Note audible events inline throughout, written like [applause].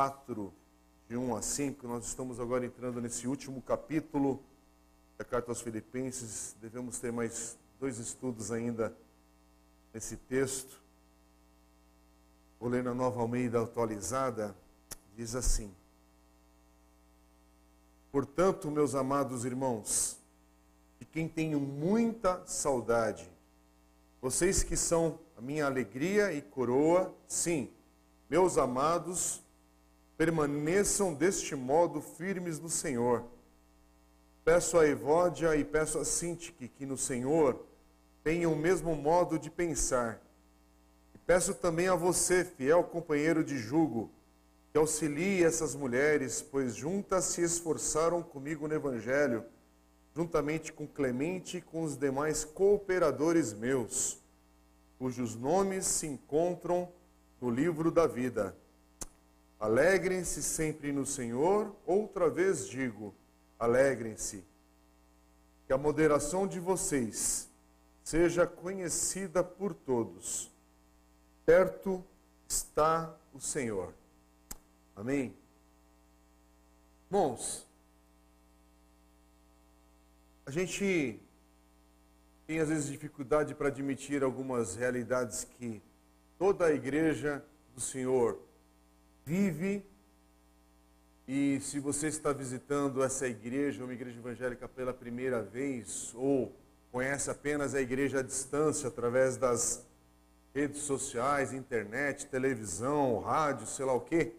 4, de 1 a 5. Nós estamos agora entrando nesse último capítulo da carta aos Filipenses. Devemos ter mais dois estudos ainda nesse texto. Vou ler na nova Almeida atualizada. Diz assim: Portanto, meus amados irmãos, de quem tenho muita saudade, vocês que são a minha alegria e coroa, sim, meus amados, permaneçam deste modo firmes no Senhor. Peço a Evódia e peço a Sintique que no Senhor tenham o mesmo modo de pensar. E peço também a você, fiel companheiro de jugo, que auxilie essas mulheres, pois juntas se esforçaram comigo no Evangelho, juntamente com Clemente e com os demais cooperadores meus, cujos nomes se encontram no livro da vida. Alegrem-se sempre no Senhor, outra vez digo, alegrem-se. Que a moderação de vocês seja conhecida por todos. Perto está o Senhor. Amém? Irmãos, a gente tem às vezes dificuldade para admitir algumas realidades que toda a igreja do Senhor vive. E se você está visitando essa igreja, uma igreja evangélica pela primeira vez, ou conhece apenas a igreja à distância através das redes sociais, internet, televisão, rádio, sei lá o quê,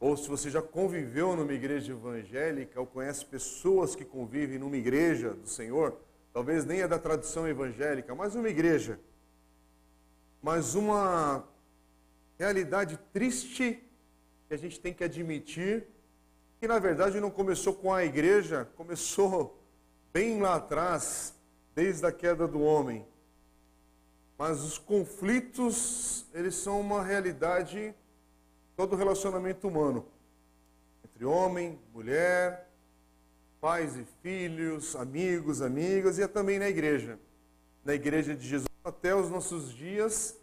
ou se você já conviveu numa igreja evangélica, ou conhece pessoas que convivem numa igreja do Senhor, talvez nem é da tradição evangélica, mas uma igreja, mas uma realidade triste que a gente tem que admitir que na verdade não começou com a igreja, começou bem lá atrás, desde a queda do homem. Mas os conflitos, eles são uma realidade todo relacionamento humano. Entre homem, mulher, pais e filhos, amigos, amigas e é também na igreja. Na igreja de Jesus até os nossos dias.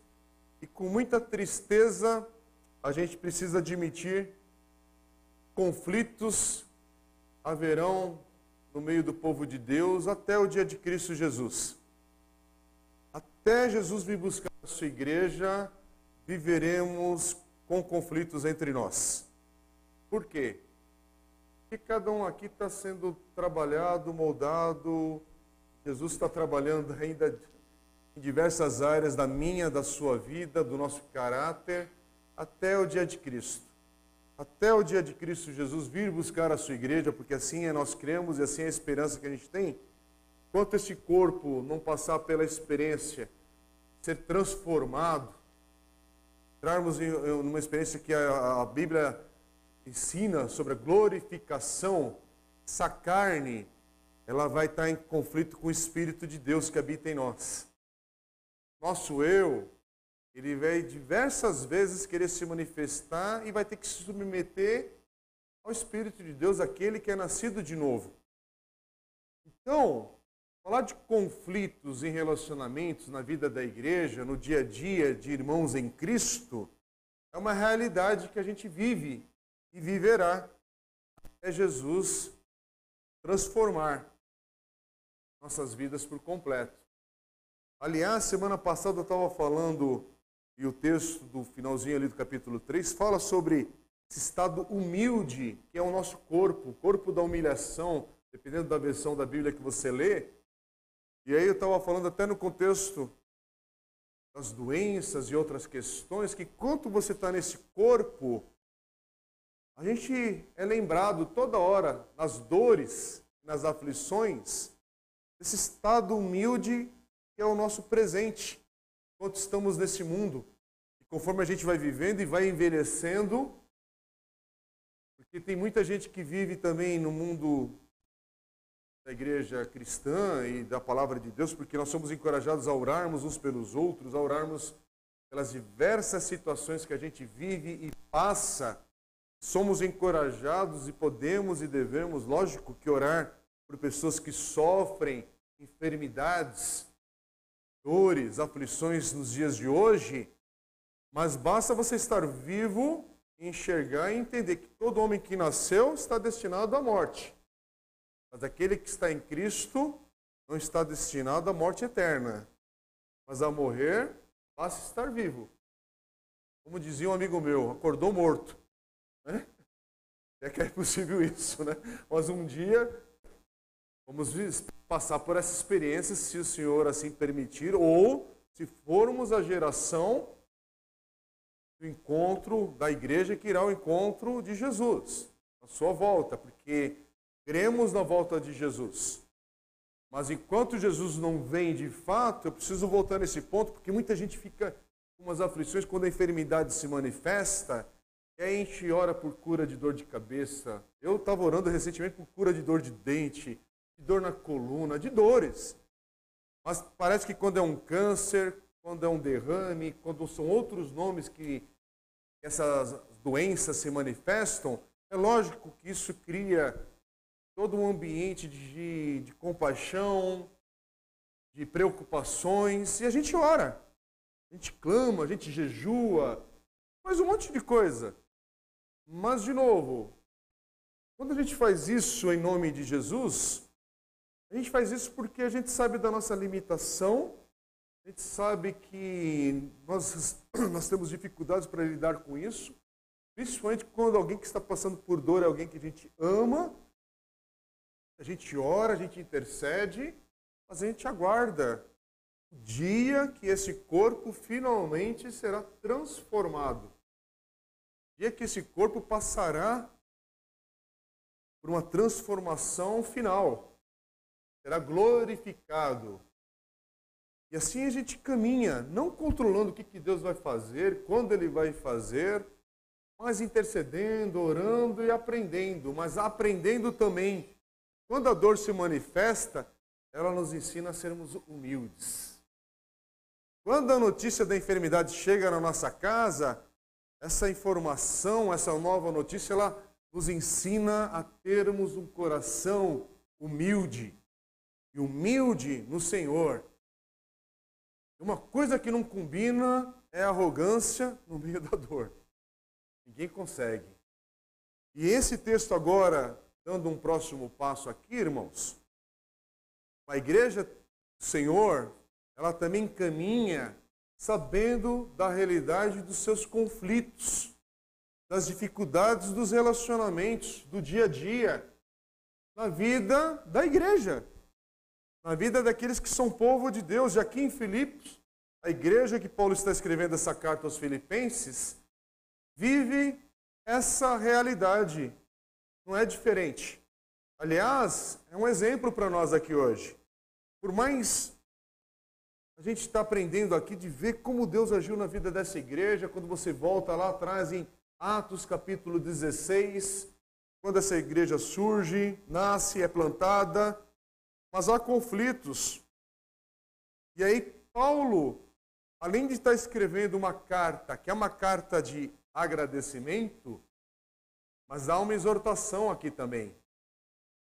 E com muita tristeza, a gente precisa admitir conflitos haverão no meio do povo de Deus até o dia de Cristo Jesus. Até Jesus vir buscar a sua igreja, viveremos com conflitos entre nós. Por quê? Porque cada um aqui está sendo trabalhado, moldado. Jesus está trabalhando ainda em diversas áreas da minha, da sua vida, do nosso caráter até o dia de Cristo. Até o dia de Cristo Jesus vir buscar a sua igreja, porque assim é nós cremos e assim é a esperança que a gente tem. Enquanto esse corpo não passar pela experiência, ser transformado, entrarmos em uma experiência que a, a Bíblia ensina sobre a glorificação, essa carne, ela vai estar em conflito com o Espírito de Deus que habita em nós. Nosso eu, ele vai diversas vezes querer se manifestar e vai ter que se submeter ao Espírito de Deus, aquele que é nascido de novo. Então, falar de conflitos em relacionamentos na vida da igreja, no dia a dia de irmãos em Cristo, é uma realidade que a gente vive e viverá até Jesus transformar nossas vidas por completo. Aliás, semana passada eu estava falando e o texto do finalzinho ali do capítulo 3 fala sobre esse estado humilde que é o nosso corpo, o corpo da humilhação, dependendo da versão da Bíblia que você lê. E aí eu estava falando até no contexto das doenças e outras questões, que quanto você está nesse corpo, a gente é lembrado toda hora nas dores, nas aflições, desse estado humilde que é o nosso presente enquanto estamos nesse mundo. E conforme a gente vai vivendo e vai envelhecendo, porque tem muita gente que vive também no mundo da igreja cristã e da palavra de Deus, porque nós somos encorajados a orarmos uns pelos outros, a orarmos pelas diversas situações que a gente vive e passa. Somos encorajados e podemos e devemos, lógico, que orar por pessoas que sofrem enfermidades, dores, aflições nos dias de hoje, mas basta você estar vivo enxergar e entender que todo homem que nasceu está destinado à morte. Mas aquele que está em Cristo não está destinado à morte eterna, mas a morrer basta estar vivo. Como dizia um amigo meu, acordou morto. Né? [laughs] É que é possível isso, né? Mas um dia vamos passar por essa experiência, se o Senhor assim permitir, ou se formos a geração do encontro da igreja que irá ao encontro de Jesus, a sua volta, porque cremos na volta de Jesus. Mas enquanto Jesus não vem de fato, eu preciso voltar nesse ponto, porque muita gente fica com umas aflições quando a enfermidade se manifesta, e a gente ora por cura de dor de cabeça. Eu estava orando recentemente por cura de dor de dente, de dor na coluna, de dores. Mas parece que quando é um câncer, quando é um derrame, quando são outros nomes que essas doenças se manifestam, é lógico que isso cria todo um ambiente de, de compaixão, de preocupações, e a gente ora, a gente clama, a gente jejua, faz um monte de coisa. Mas, de novo, quando a gente faz isso em nome de Jesus, a gente faz isso porque a gente sabe da nossa limitação, a gente sabe que nós, [clears throat] nós temos dificuldades para lidar com isso, principalmente quando alguém que está passando por dor é alguém que a gente ama a gente ora, a gente intercede, mas a gente aguarda o dia que esse corpo finalmente será transformado. O dia que esse corpo passará por uma transformação final. Será glorificado. E assim a gente caminha, não controlando o que Deus vai fazer, quando Ele vai fazer, mas intercedendo, orando e aprendendo, mas aprendendo também quando a dor se manifesta, ela nos ensina a sermos humildes. Quando a notícia da enfermidade chega na nossa casa, essa informação, essa nova notícia, ela nos ensina a termos um coração humilde. E humilde no Senhor. Uma coisa que não combina é arrogância no meio da dor. Ninguém consegue. E esse texto agora dando um próximo passo aqui, irmãos, a igreja do Senhor, ela também caminha sabendo da realidade dos seus conflitos, das dificuldades dos relacionamentos, do dia a dia, na vida da igreja, na vida daqueles que são povo de Deus. E aqui em Filipos, a igreja que Paulo está escrevendo essa carta aos Filipenses, vive essa realidade não é diferente. Aliás, é um exemplo para nós aqui hoje. Por mais a gente está aprendendo aqui de ver como Deus agiu na vida dessa igreja, quando você volta lá atrás em Atos capítulo 16, quando essa igreja surge, nasce, é plantada, mas há conflitos. E aí Paulo, além de estar escrevendo uma carta, que é uma carta de agradecimento, mas há uma exortação aqui também.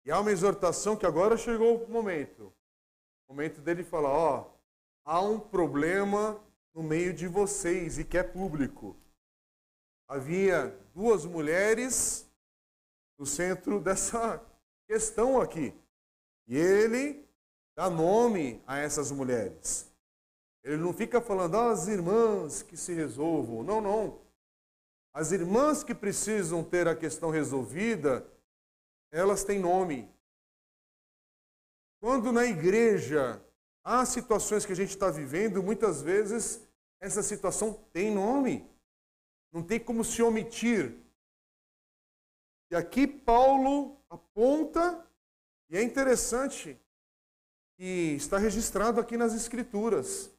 E há uma exortação que agora chegou o momento. O momento dele falar, ó, há um problema no meio de vocês e que é público. Havia duas mulheres no centro dessa questão aqui. E ele dá nome a essas mulheres. Ele não fica falando, ah, as irmãs que se resolvam. Não, não. As irmãs que precisam ter a questão resolvida, elas têm nome. Quando na igreja há situações que a gente está vivendo, muitas vezes essa situação tem nome. Não tem como se omitir. E aqui Paulo aponta, e é interessante, que está registrado aqui nas Escrituras.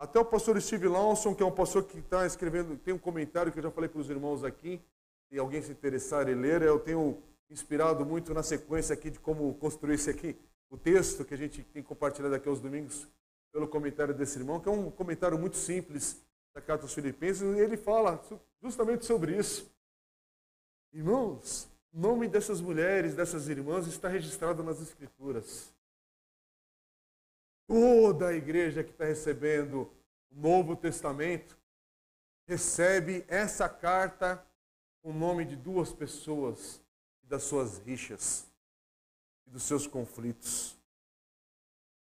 Até o pastor Steve Lawson, que é um pastor que está escrevendo, tem um comentário que eu já falei para os irmãos aqui, se alguém se interessar em ler, eu tenho inspirado muito na sequência aqui de como construir esse aqui, o texto que a gente tem compartilhado aqui aos domingos, pelo comentário desse irmão, que é um comentário muito simples da Carta aos Filipenses, e ele fala justamente sobre isso. Irmãos, o nome dessas mulheres, dessas irmãs, está registrado nas Escrituras. Toda a igreja que está recebendo o Novo Testamento recebe essa carta o nome de duas pessoas e das suas rixas e dos seus conflitos.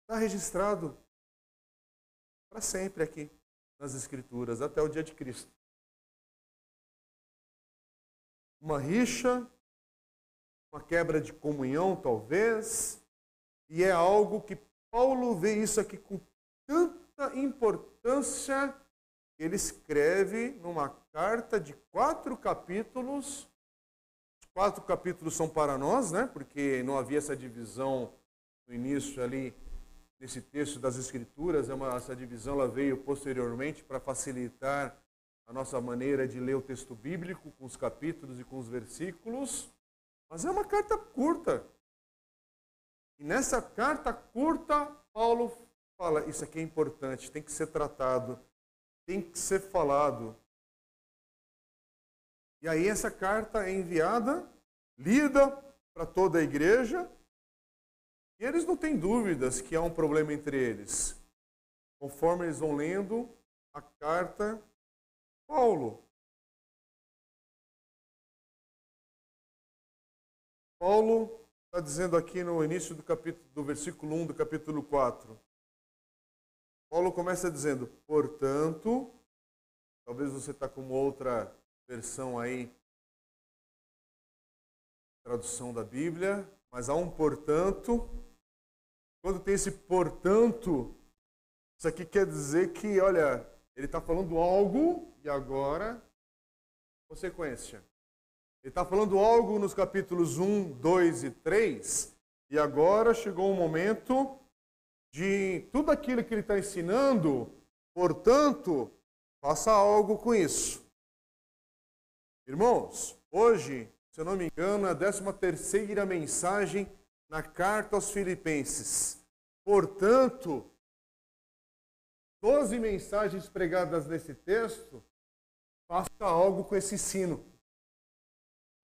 Está registrado para sempre aqui nas Escrituras, até o dia de Cristo. Uma rixa, uma quebra de comunhão, talvez, e é algo que Paulo vê isso aqui com tanta importância que ele escreve numa carta de quatro capítulos. Os quatro capítulos são para nós, né? Porque não havia essa divisão no início ali nesse texto das Escrituras. É essa divisão ela veio posteriormente para facilitar a nossa maneira de ler o texto bíblico com os capítulos e com os versículos. Mas é uma carta curta. E nessa carta curta, Paulo fala: isso aqui é importante, tem que ser tratado, tem que ser falado. E aí essa carta é enviada, lida para toda a igreja, e eles não têm dúvidas que há um problema entre eles. Conforme eles vão lendo a carta, Paulo. Paulo está dizendo aqui no início do capítulo, do versículo 1 do capítulo 4. Paulo começa dizendo, portanto, talvez você está com outra versão aí, tradução da Bíblia, mas há um portanto. Quando tem esse portanto, isso aqui quer dizer que, olha, ele está falando algo e agora consequência. Ele está falando algo nos capítulos 1, 2 e 3, e agora chegou o momento de tudo aquilo que ele está ensinando, portanto, faça algo com isso. Irmãos, hoje, se eu não me engano, é a 13 terceira mensagem na carta aos filipenses. Portanto, 12 mensagens pregadas nesse texto, faça algo com esse ensino.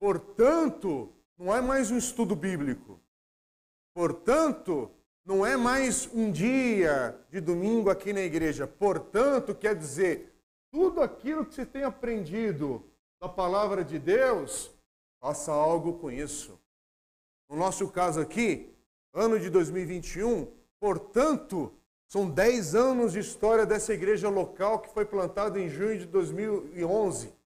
Portanto, não é mais um estudo bíblico. Portanto, não é mais um dia de domingo aqui na igreja. Portanto, quer dizer, tudo aquilo que você tem aprendido da palavra de Deus, faça algo com isso. No nosso caso aqui, ano de 2021, portanto, são 10 anos de história dessa igreja local que foi plantada em junho de 2011.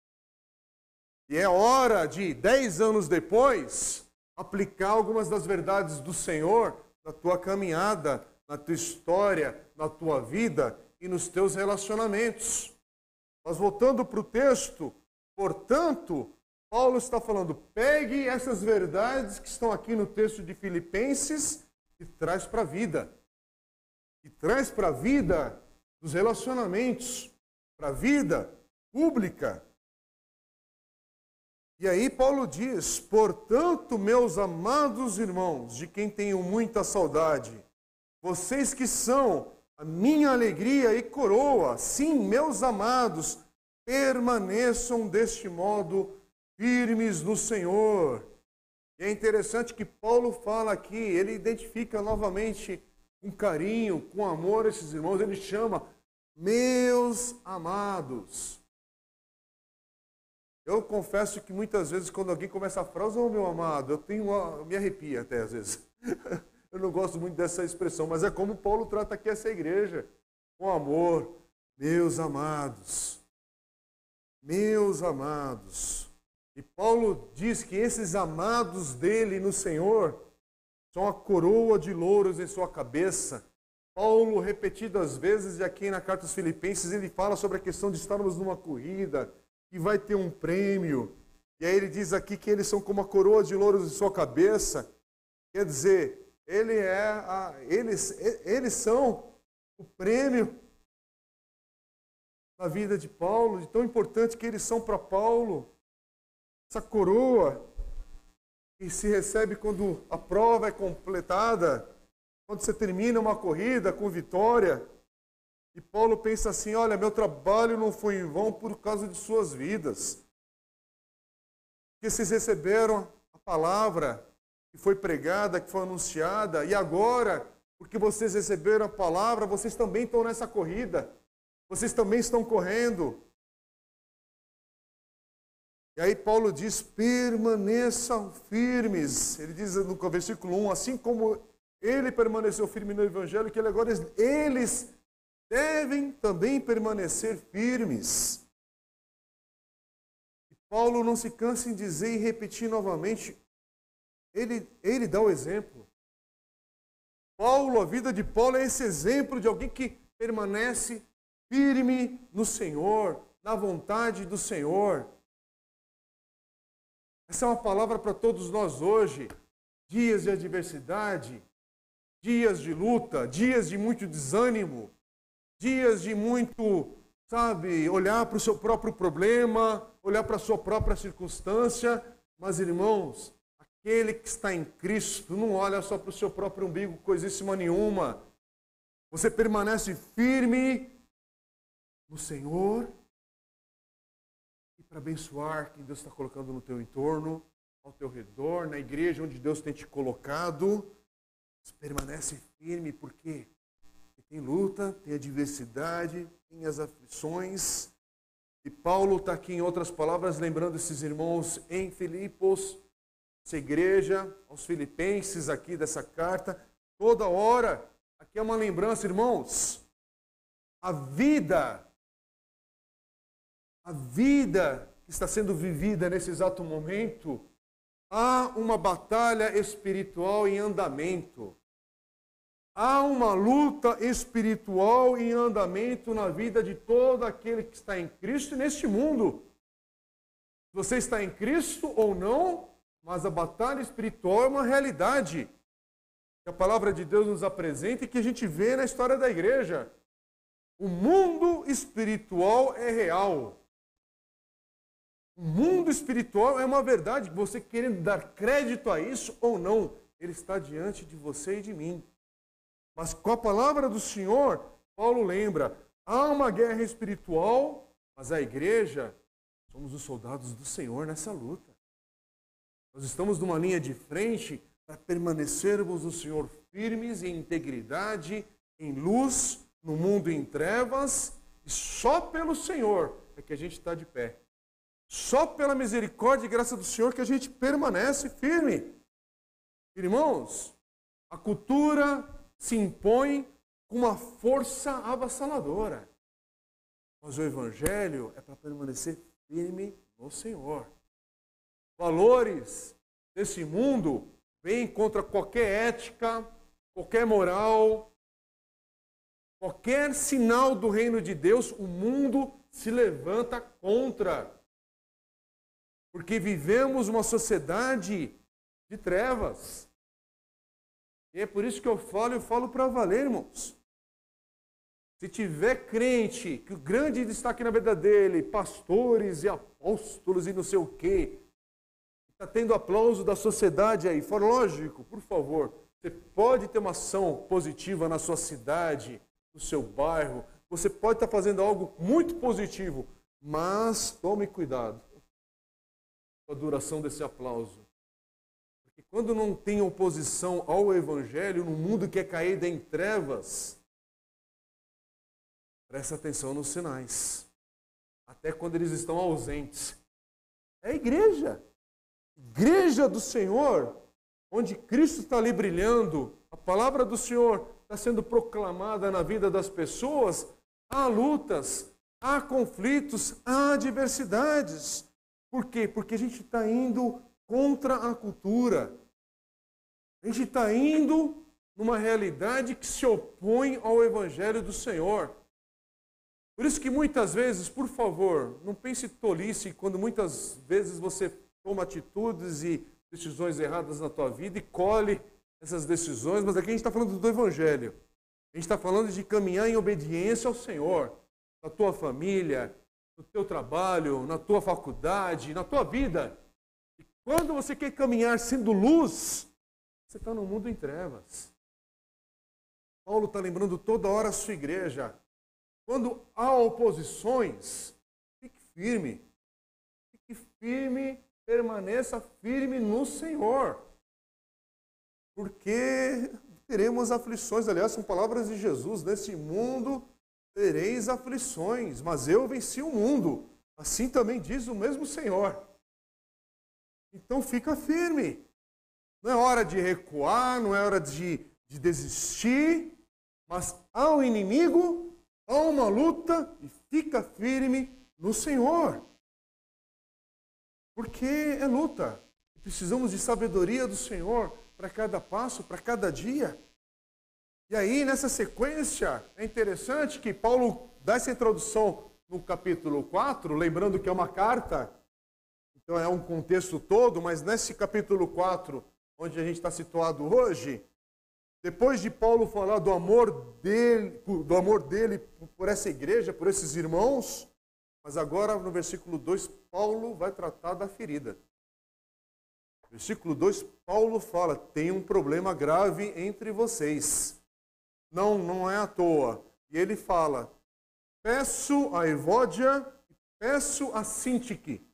E é hora de, dez anos depois, aplicar algumas das verdades do Senhor na tua caminhada, na tua história, na tua vida e nos teus relacionamentos. Mas voltando para o texto, portanto, Paulo está falando: pegue essas verdades que estão aqui no texto de Filipenses e traz para a vida. E traz para a vida dos relacionamentos, para a vida pública, e aí Paulo diz: Portanto, meus amados irmãos, de quem tenho muita saudade, vocês que são a minha alegria e coroa, sim, meus amados, permaneçam deste modo firmes no Senhor. E é interessante que Paulo fala aqui, ele identifica novamente com carinho, com amor esses irmãos, ele chama meus amados. Eu confesso que muitas vezes, quando alguém começa a frase, oh meu amado, eu tenho uma, me arrepia até às vezes. [laughs] eu não gosto muito dessa expressão, mas é como Paulo trata aqui essa igreja, com amor. Meus amados, meus amados. E Paulo diz que esses amados dele no Senhor são a coroa de louros em sua cabeça. Paulo, repetidas vezes, e aqui na carta aos Filipenses, ele fala sobre a questão de estarmos numa corrida, que vai ter um prêmio. E aí ele diz aqui que eles são como a coroa de louros em sua cabeça. Quer dizer, ele é a, eles, eles são o prêmio na vida de Paulo, de tão importante que eles são para Paulo. Essa coroa que se recebe quando a prova é completada, quando você termina uma corrida com vitória. E Paulo pensa assim: olha, meu trabalho não foi em vão por causa de suas vidas. Que vocês receberam a palavra que foi pregada, que foi anunciada, e agora, porque vocês receberam a palavra, vocês também estão nessa corrida. Vocês também estão correndo. E aí Paulo diz: permaneçam firmes. Ele diz no versículo 1: assim como ele permaneceu firme no evangelho, que ele agora eles devem também permanecer firmes. Paulo não se cansa em dizer e repetir novamente, ele, ele dá o exemplo. Paulo, a vida de Paulo é esse exemplo de alguém que permanece firme no Senhor, na vontade do Senhor. Essa é uma palavra para todos nós hoje. Dias de adversidade, dias de luta, dias de muito desânimo, dias de muito, sabe, olhar para o seu próprio problema, olhar para a sua própria circunstância. Mas, irmãos, aquele que está em Cristo não olha só para o seu próprio umbigo, coisíssima nenhuma. Você permanece firme no Senhor e para abençoar quem Deus está colocando no teu entorno, ao teu redor, na igreja onde Deus tem te colocado. Você permanece firme porque tem luta, tem adversidade, tem as aflições. E Paulo está aqui, em outras palavras, lembrando esses irmãos em Filipos, essa igreja, aos filipenses aqui dessa carta, toda hora. Aqui é uma lembrança, irmãos. A vida, a vida que está sendo vivida nesse exato momento, há uma batalha espiritual em andamento. Há uma luta espiritual em andamento na vida de todo aquele que está em Cristo e neste mundo. Você está em Cristo ou não, mas a batalha espiritual é uma realidade que a palavra de Deus nos apresenta e que a gente vê na história da igreja. O mundo espiritual é real. O mundo espiritual é uma verdade, você querendo dar crédito a isso ou não, ele está diante de você e de mim. Mas com a palavra do Senhor, Paulo lembra: há uma guerra espiritual, mas a igreja, somos os soldados do Senhor nessa luta. Nós estamos numa linha de frente para permanecermos no Senhor firmes em integridade, em luz, no mundo em trevas, e só pelo Senhor é que a gente está de pé. Só pela misericórdia e graça do Senhor que a gente permanece firme. Irmãos, a cultura se impõe com uma força avassaladora. Mas o Evangelho é para permanecer firme no Senhor. Valores desse mundo vêm contra qualquer ética, qualquer moral, qualquer sinal do reino de Deus, o mundo se levanta contra. Porque vivemos uma sociedade de trevas. E é por isso que eu falo, eu falo para valer, irmãos. Se tiver crente que o grande destaque na vida dele, pastores e apóstolos e não sei o quê, está tendo aplauso da sociedade aí, for lógico, por favor, você pode ter uma ação positiva na sua cidade, no seu bairro, você pode estar fazendo algo muito positivo, mas tome cuidado com a duração desse aplauso. Porque quando não tem oposição ao Evangelho, no mundo que é caído em trevas, presta atenção nos sinais. Até quando eles estão ausentes. É a igreja. Igreja do Senhor, onde Cristo está ali brilhando, a palavra do Senhor está sendo proclamada na vida das pessoas, há lutas, há conflitos, há adversidades. Por quê? Porque a gente está indo contra a cultura. A gente está indo numa realidade que se opõe ao Evangelho do Senhor. Por isso que muitas vezes, por favor, não pense tolice quando muitas vezes você toma atitudes e decisões erradas na tua vida e colhe essas decisões, mas aqui a gente está falando do Evangelho. A gente está falando de caminhar em obediência ao Senhor, na tua família, no teu trabalho, na tua faculdade, na tua vida. Quando você quer caminhar sendo luz, você está no mundo em trevas. Paulo está lembrando toda hora a sua igreja. Quando há oposições, fique firme. Fique firme, permaneça firme no Senhor. Porque teremos aflições. Aliás, são palavras de Jesus. Nesse mundo tereis aflições, mas eu venci o mundo. Assim também diz o mesmo Senhor. Então fica firme. Não é hora de recuar, não é hora de, de desistir, mas há um inimigo, há uma luta e fica firme no Senhor. Porque é luta. Precisamos de sabedoria do Senhor para cada passo, para cada dia. E aí, nessa sequência, é interessante que Paulo dá essa introdução no capítulo 4, lembrando que é uma carta, então é um contexto todo, mas nesse capítulo 4, onde a gente está situado hoje, depois de Paulo falar do amor dele, do amor dele por essa igreja, por esses irmãos, mas agora no versículo 2, Paulo vai tratar da ferida. Versículo 2, Paulo fala: tem um problema grave entre vocês. Não, não é à toa. E ele fala: peço a Evódia, peço a Sintique,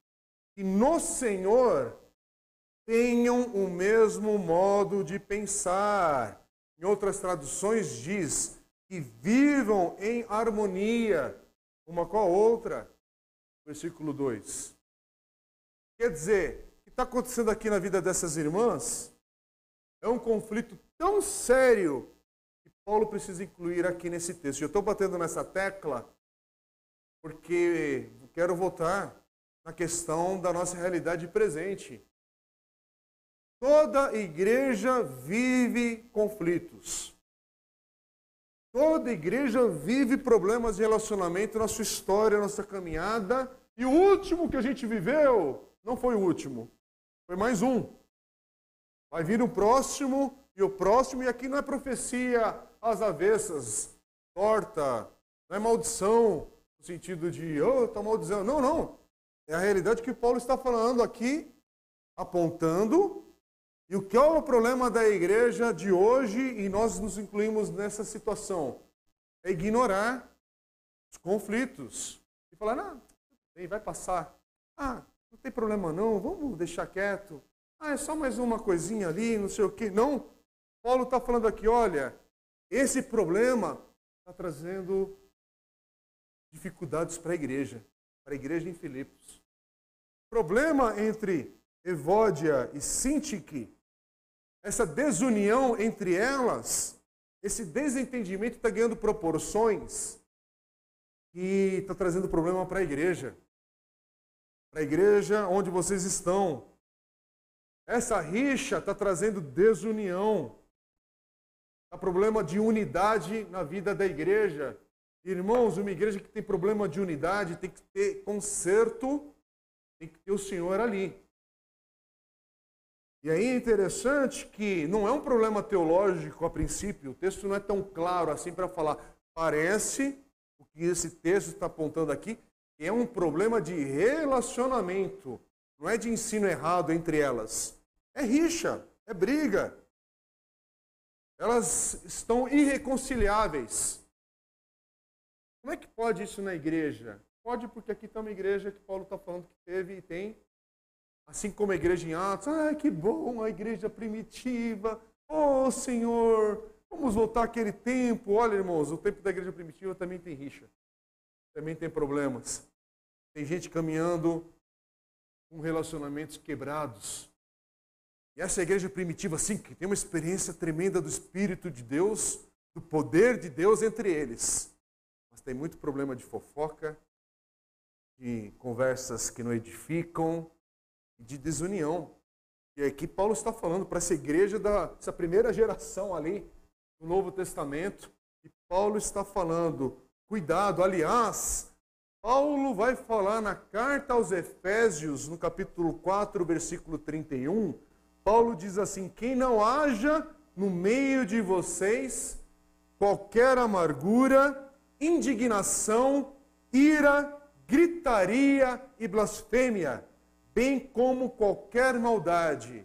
que no Senhor tenham o mesmo modo de pensar. Em outras traduções diz que vivam em harmonia uma com a outra. Versículo 2. Quer dizer, o que está acontecendo aqui na vida dessas irmãs é um conflito tão sério Paulo precisa incluir aqui nesse texto. Eu estou batendo nessa tecla porque quero voltar na questão da nossa realidade presente. Toda igreja vive conflitos. Toda igreja vive problemas de relacionamento na sua história, na sua caminhada. E o último que a gente viveu não foi o último, foi mais um. Vai vir o próximo e o próximo, e aqui não é profecia às avessas, torta, não é maldição, no sentido de, oh, está maldizendo. Não, não. É a realidade que Paulo está falando aqui, apontando. E o que é o problema da igreja de hoje, e nós nos incluímos nessa situação? É ignorar os conflitos. E falar, não, vai passar. Ah, não tem problema não, vamos deixar quieto. Ah, é só mais uma coisinha ali, não sei o quê. Não. Paulo está falando aqui, olha, esse problema está trazendo dificuldades para a igreja, para a igreja em Filipos. Problema entre Evódia e Sintique, essa desunião entre elas, esse desentendimento está ganhando proporções e está trazendo problema para a igreja. Para a igreja onde vocês estão. Essa rixa está trazendo desunião. Há problema de unidade na vida da igreja. Irmãos, uma igreja que tem problema de unidade tem que ter conserto, tem que ter o Senhor ali. E aí é interessante que não é um problema teológico a princípio, o texto não é tão claro assim para falar. Parece, o que esse texto está apontando aqui, é um problema de relacionamento, não é de ensino errado entre elas. É rixa, é briga, elas estão irreconciliáveis. Como é que pode isso na igreja? Pode porque aqui está uma igreja que Paulo está falando que teve e tem. Assim como a igreja em Atos. Ah, que bom, a igreja primitiva. Oh, Senhor, vamos voltar àquele tempo. Olha, irmãos, o tempo da igreja primitiva também tem rixa. Também tem problemas. Tem gente caminhando com relacionamentos quebrados. E essa igreja primitiva, sim, que tem uma experiência tremenda do Espírito de Deus, do poder de Deus entre eles. Tem muito problema de fofoca, de conversas que não edificam, de desunião. E aqui Paulo está falando para essa igreja dessa primeira geração ali, do Novo Testamento. E Paulo está falando, cuidado, aliás, Paulo vai falar na carta aos Efésios, no capítulo 4, versículo 31, Paulo diz assim: quem não haja no meio de vocês qualquer amargura, indignação, ira, gritaria e blasfêmia, bem como qualquer maldade.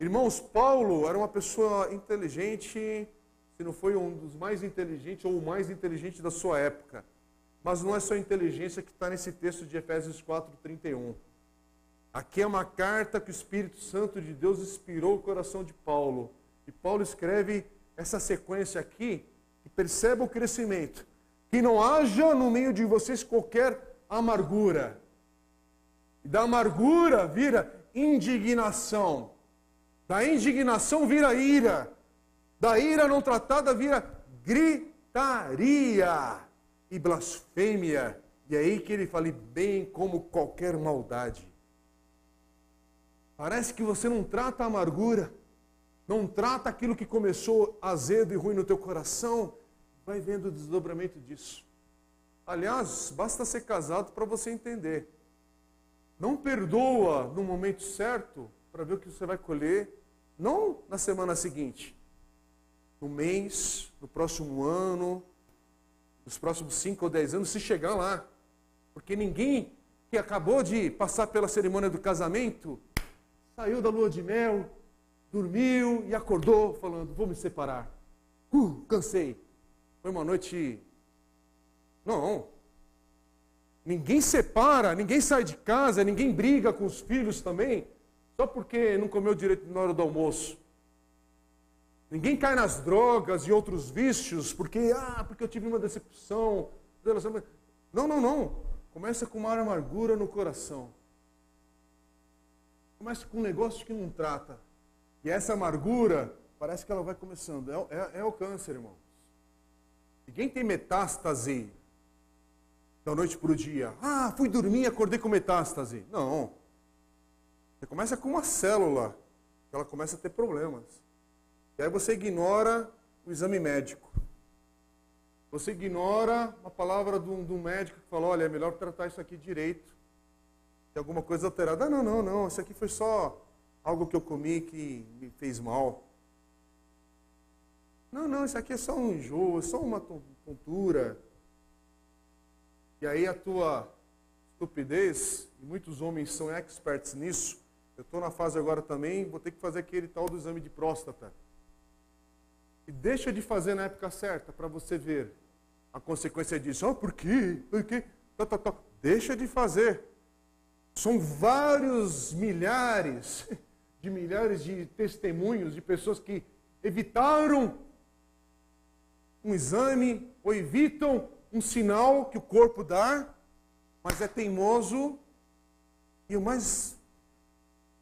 Irmãos, Paulo era uma pessoa inteligente, se não foi um dos mais inteligentes ou o mais inteligente da sua época. Mas não é só inteligência que está nesse texto de Efésios 4, 31. Aqui é uma carta que o Espírito Santo de Deus inspirou o coração de Paulo. E Paulo escreve essa sequência aqui e perceba o crescimento. Que não haja no meio de vocês qualquer amargura. E da amargura vira indignação. Da indignação vira ira. Da ira não tratada vira gritaria e blasfêmia. E é aí que ele fala, bem como qualquer maldade. Parece que você não trata a amargura, não trata aquilo que começou azedo e ruim no teu coração, vai vendo o desdobramento disso. Aliás, basta ser casado para você entender. Não perdoa no momento certo para ver o que você vai colher, não na semana seguinte, no mês, no próximo ano, nos próximos 5 ou 10 anos, se chegar lá. Porque ninguém que acabou de passar pela cerimônia do casamento saiu da lua de mel, dormiu e acordou falando: Vou me separar. Uh, cansei. Foi uma noite. Não. Ninguém separa, ninguém sai de casa, ninguém briga com os filhos também, só porque não comeu direito na hora do almoço. Ninguém cai nas drogas e outros vícios porque, ah, porque eu tive uma decepção. Não, não, não. Começa com uma amargura no coração. Começa com um negócio que não trata. E essa amargura, parece que ela vai começando. É, é, é o câncer, irmãos. Ninguém tem metástase da noite para o dia. Ah, fui dormir e acordei com metástase. Não. Você começa com uma célula, ela começa a ter problemas. E aí você ignora o exame médico. Você ignora uma palavra de um médico que falou, olha, é melhor tratar isso aqui direito. Tem alguma coisa alterada. Ah, não, não, não, isso aqui foi só algo que eu comi que me fez mal. Não, não, isso aqui é só um enjoo, é só uma tontura. E aí a tua estupidez, e muitos homens são experts nisso, eu estou na fase agora também, vou ter que fazer aquele tal do exame de próstata. E deixa de fazer na época certa para você ver a consequência disso. Oh, por quê? Por quê? Tá, tá, tá. Deixa de fazer. São vários milhares [laughs] de milhares de testemunhos de pessoas que evitaram um exame ou evitam um sinal que o corpo dá, mas é teimoso. E o mais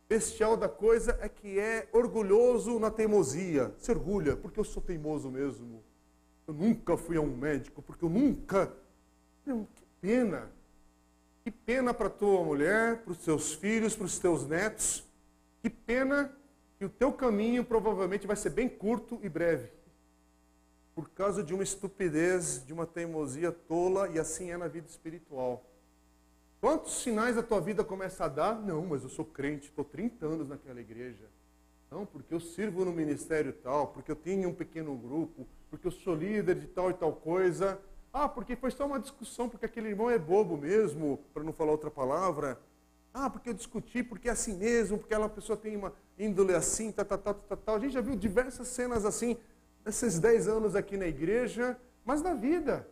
bestial da coisa é que é orgulhoso na teimosia. Se orgulha, porque eu sou teimoso mesmo. Eu nunca fui a um médico, porque eu nunca. que pena. Que pena para tua mulher, para os teus filhos, para os teus netos. Que pena que o teu caminho provavelmente vai ser bem curto e breve. Por causa de uma estupidez, de uma teimosia tola, e assim é na vida espiritual. Quantos sinais a tua vida começa a dar? Não, mas eu sou crente, estou 30 anos naquela igreja. Não, porque eu sirvo no ministério tal, porque eu tenho um pequeno grupo, porque eu sou líder de tal e tal coisa. Ah, porque foi só uma discussão, porque aquele irmão é bobo mesmo, para não falar outra palavra. Ah, porque eu discuti, porque é assim mesmo, porque aquela pessoa tem uma índole assim, tal, tal, tal, tal, tal. A gente já viu diversas cenas assim, nesses 10 anos aqui na igreja, mas na vida.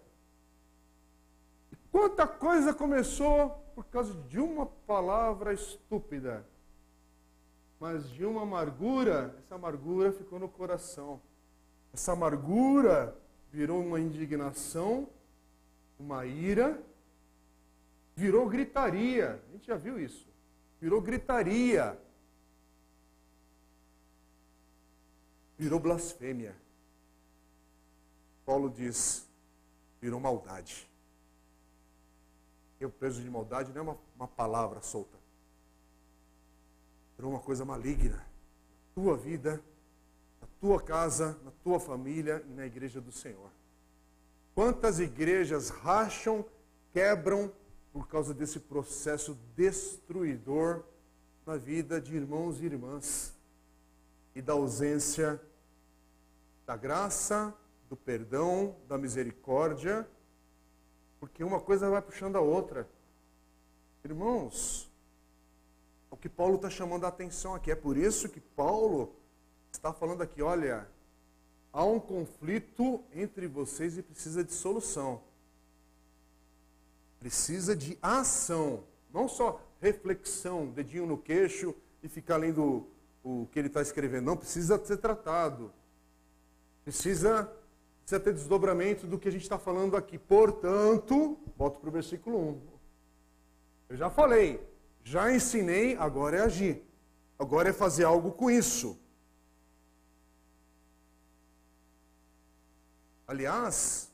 Quanta coisa começou por causa de uma palavra estúpida, mas de uma amargura, essa amargura ficou no coração. Essa amargura virou uma indignação, uma ira, virou gritaria. A gente já viu isso. Virou gritaria. Virou blasfêmia. Paulo diz: virou maldade. E o peso de maldade não é uma, uma palavra solta. Virou uma coisa maligna. Na tua vida, na tua casa, na tua família e na igreja do Senhor. Quantas igrejas racham, quebram por causa desse processo destruidor na vida de irmãos e irmãs e da ausência da graça, do perdão, da misericórdia porque uma coisa vai puxando a outra. Irmãos, o que Paulo está chamando a atenção aqui. É por isso que Paulo está falando aqui: olha, há um conflito entre vocês e precisa de solução. Precisa de ação, não só reflexão, dedinho no queixo e ficar lendo o que ele está escrevendo. Não, precisa ser tratado. Precisa precisa ter desdobramento do que a gente está falando aqui. Portanto, volto para o versículo 1. Eu já falei, já ensinei, agora é agir. Agora é fazer algo com isso. Aliás,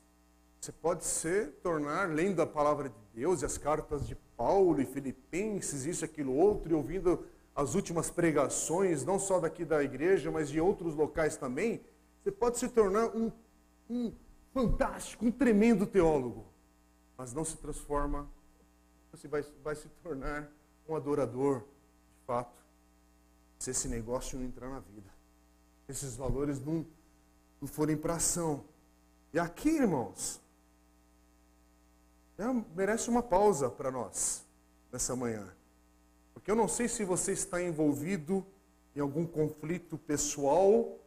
você pode se tornar, lendo a palavra de Deus e as cartas de Paulo e Filipenses, isso, aquilo, outro, e ouvindo as últimas pregações, não só daqui da igreja, mas de outros locais também, você pode se tornar um, um fantástico, um tremendo teólogo, mas não se transforma, você vai, vai se tornar um adorador, de fato, se esse negócio não entrar na vida. Esses valores não, não forem para ação. E aqui, irmãos, é, merece uma pausa para nós nessa manhã. Porque eu não sei se você está envolvido em algum conflito pessoal,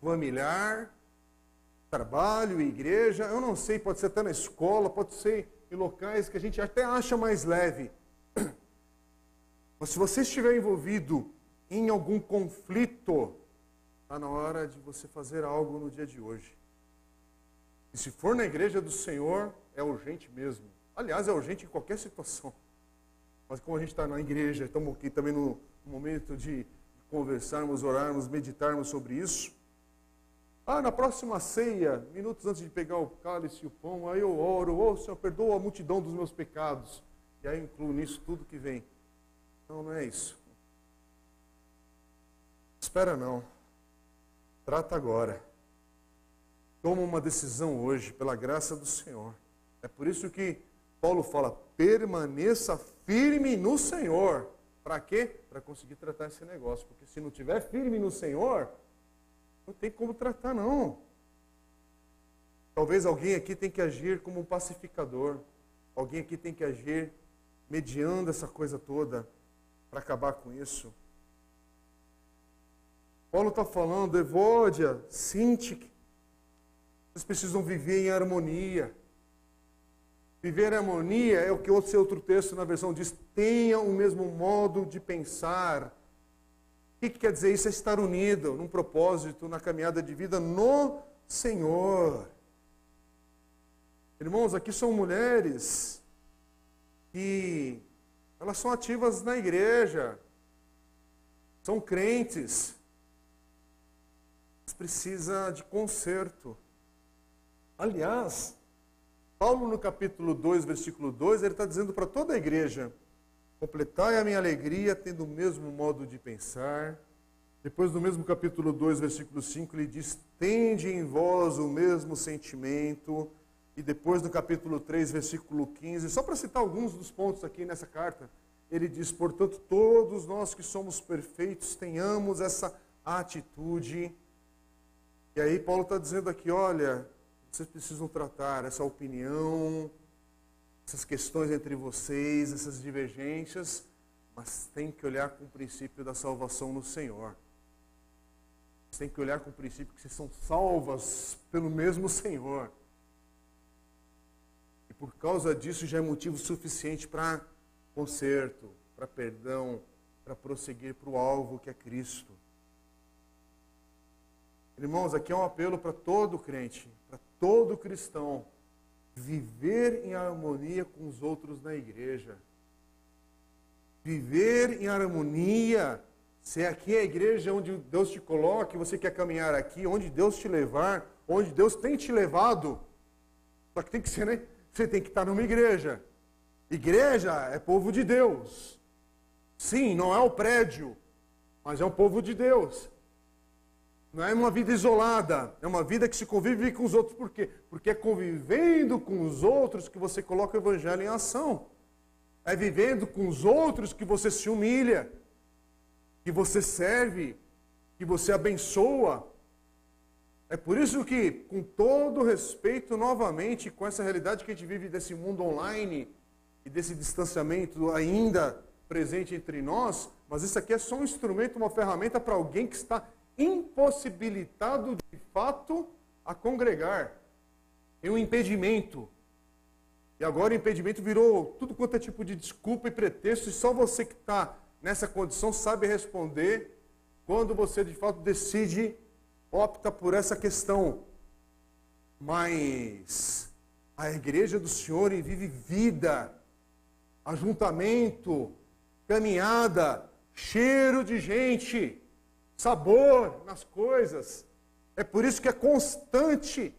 familiar, trabalho, igreja, eu não sei, pode ser até na escola, pode ser em locais que a gente até acha mais leve. Mas se você estiver envolvido em algum conflito, está na hora de você fazer algo no dia de hoje. E se for na igreja do Senhor, é urgente mesmo. Aliás, é urgente em qualquer situação. Mas como a gente está na igreja, estamos aqui também no momento de conversarmos, orarmos, meditarmos sobre isso. Ah, na próxima ceia, minutos antes de pegar o cálice e o pão, aí eu oro, ô oh, Senhor, perdoa a multidão dos meus pecados. E aí incluo nisso tudo que vem. Não, não é isso. Espera não. Trata agora. Toma uma decisão hoje, pela graça do Senhor. É por isso que Paulo fala: permaneça firme no Senhor. Para quê? Para conseguir tratar esse negócio. Porque se não tiver firme no Senhor, não tem como tratar, não. Talvez alguém aqui tenha que agir como um pacificador. Alguém aqui tem que agir mediando essa coisa toda para acabar com isso. Paulo está falando, Evódia, Sintique, vocês precisam viver em harmonia. Viver em harmonia é o que outro, outro texto na versão diz, tenha o mesmo modo de pensar, o que, que quer dizer isso? É estar unido num propósito, na caminhada de vida no Senhor. Irmãos, aqui são mulheres que elas são ativas na igreja, são crentes, mas precisa de conserto. Aliás, Paulo no capítulo 2, versículo 2, ele está dizendo para toda a igreja, Completai a minha alegria tendo o mesmo modo de pensar. Depois, no mesmo capítulo 2, versículo 5, ele diz: Tende em vós o mesmo sentimento. E depois, no capítulo 3, versículo 15, só para citar alguns dos pontos aqui nessa carta, ele diz: Portanto, todos nós que somos perfeitos tenhamos essa atitude. E aí, Paulo está dizendo aqui: olha, vocês precisam tratar essa opinião, essas questões entre vocês, essas divergências, mas tem que olhar com o princípio da salvação no Senhor. Tem que olhar com o princípio que vocês são salvas pelo mesmo Senhor. E por causa disso já é motivo suficiente para conserto, para perdão, para prosseguir para o alvo que é Cristo. Irmãos, aqui é um apelo para todo crente, para todo cristão viver em harmonia com os outros na igreja. Viver em harmonia. Se aqui é a igreja onde Deus te coloca, você quer caminhar aqui, onde Deus te levar, onde Deus tem te levado. Só que tem que ser, né? Você tem que estar numa igreja. Igreja é povo de Deus. Sim, não é o prédio, mas é o povo de Deus. Não é uma vida isolada, é uma vida que se convive com os outros. Por quê? Porque é convivendo com os outros que você coloca o evangelho em ação. É vivendo com os outros que você se humilha, que você serve, que você abençoa. É por isso que, com todo respeito, novamente, com essa realidade que a gente vive desse mundo online e desse distanciamento ainda presente entre nós, mas isso aqui é só um instrumento, uma ferramenta para alguém que está impossibilitado de fato a congregar. Tem um impedimento. E agora o impedimento virou tudo quanto é tipo de desculpa e pretexto, e só você que está nessa condição sabe responder quando você de fato decide, opta por essa questão. Mas a igreja do Senhor vive vida, ajuntamento, caminhada, cheiro de gente, sabor nas coisas. É por isso que é constante.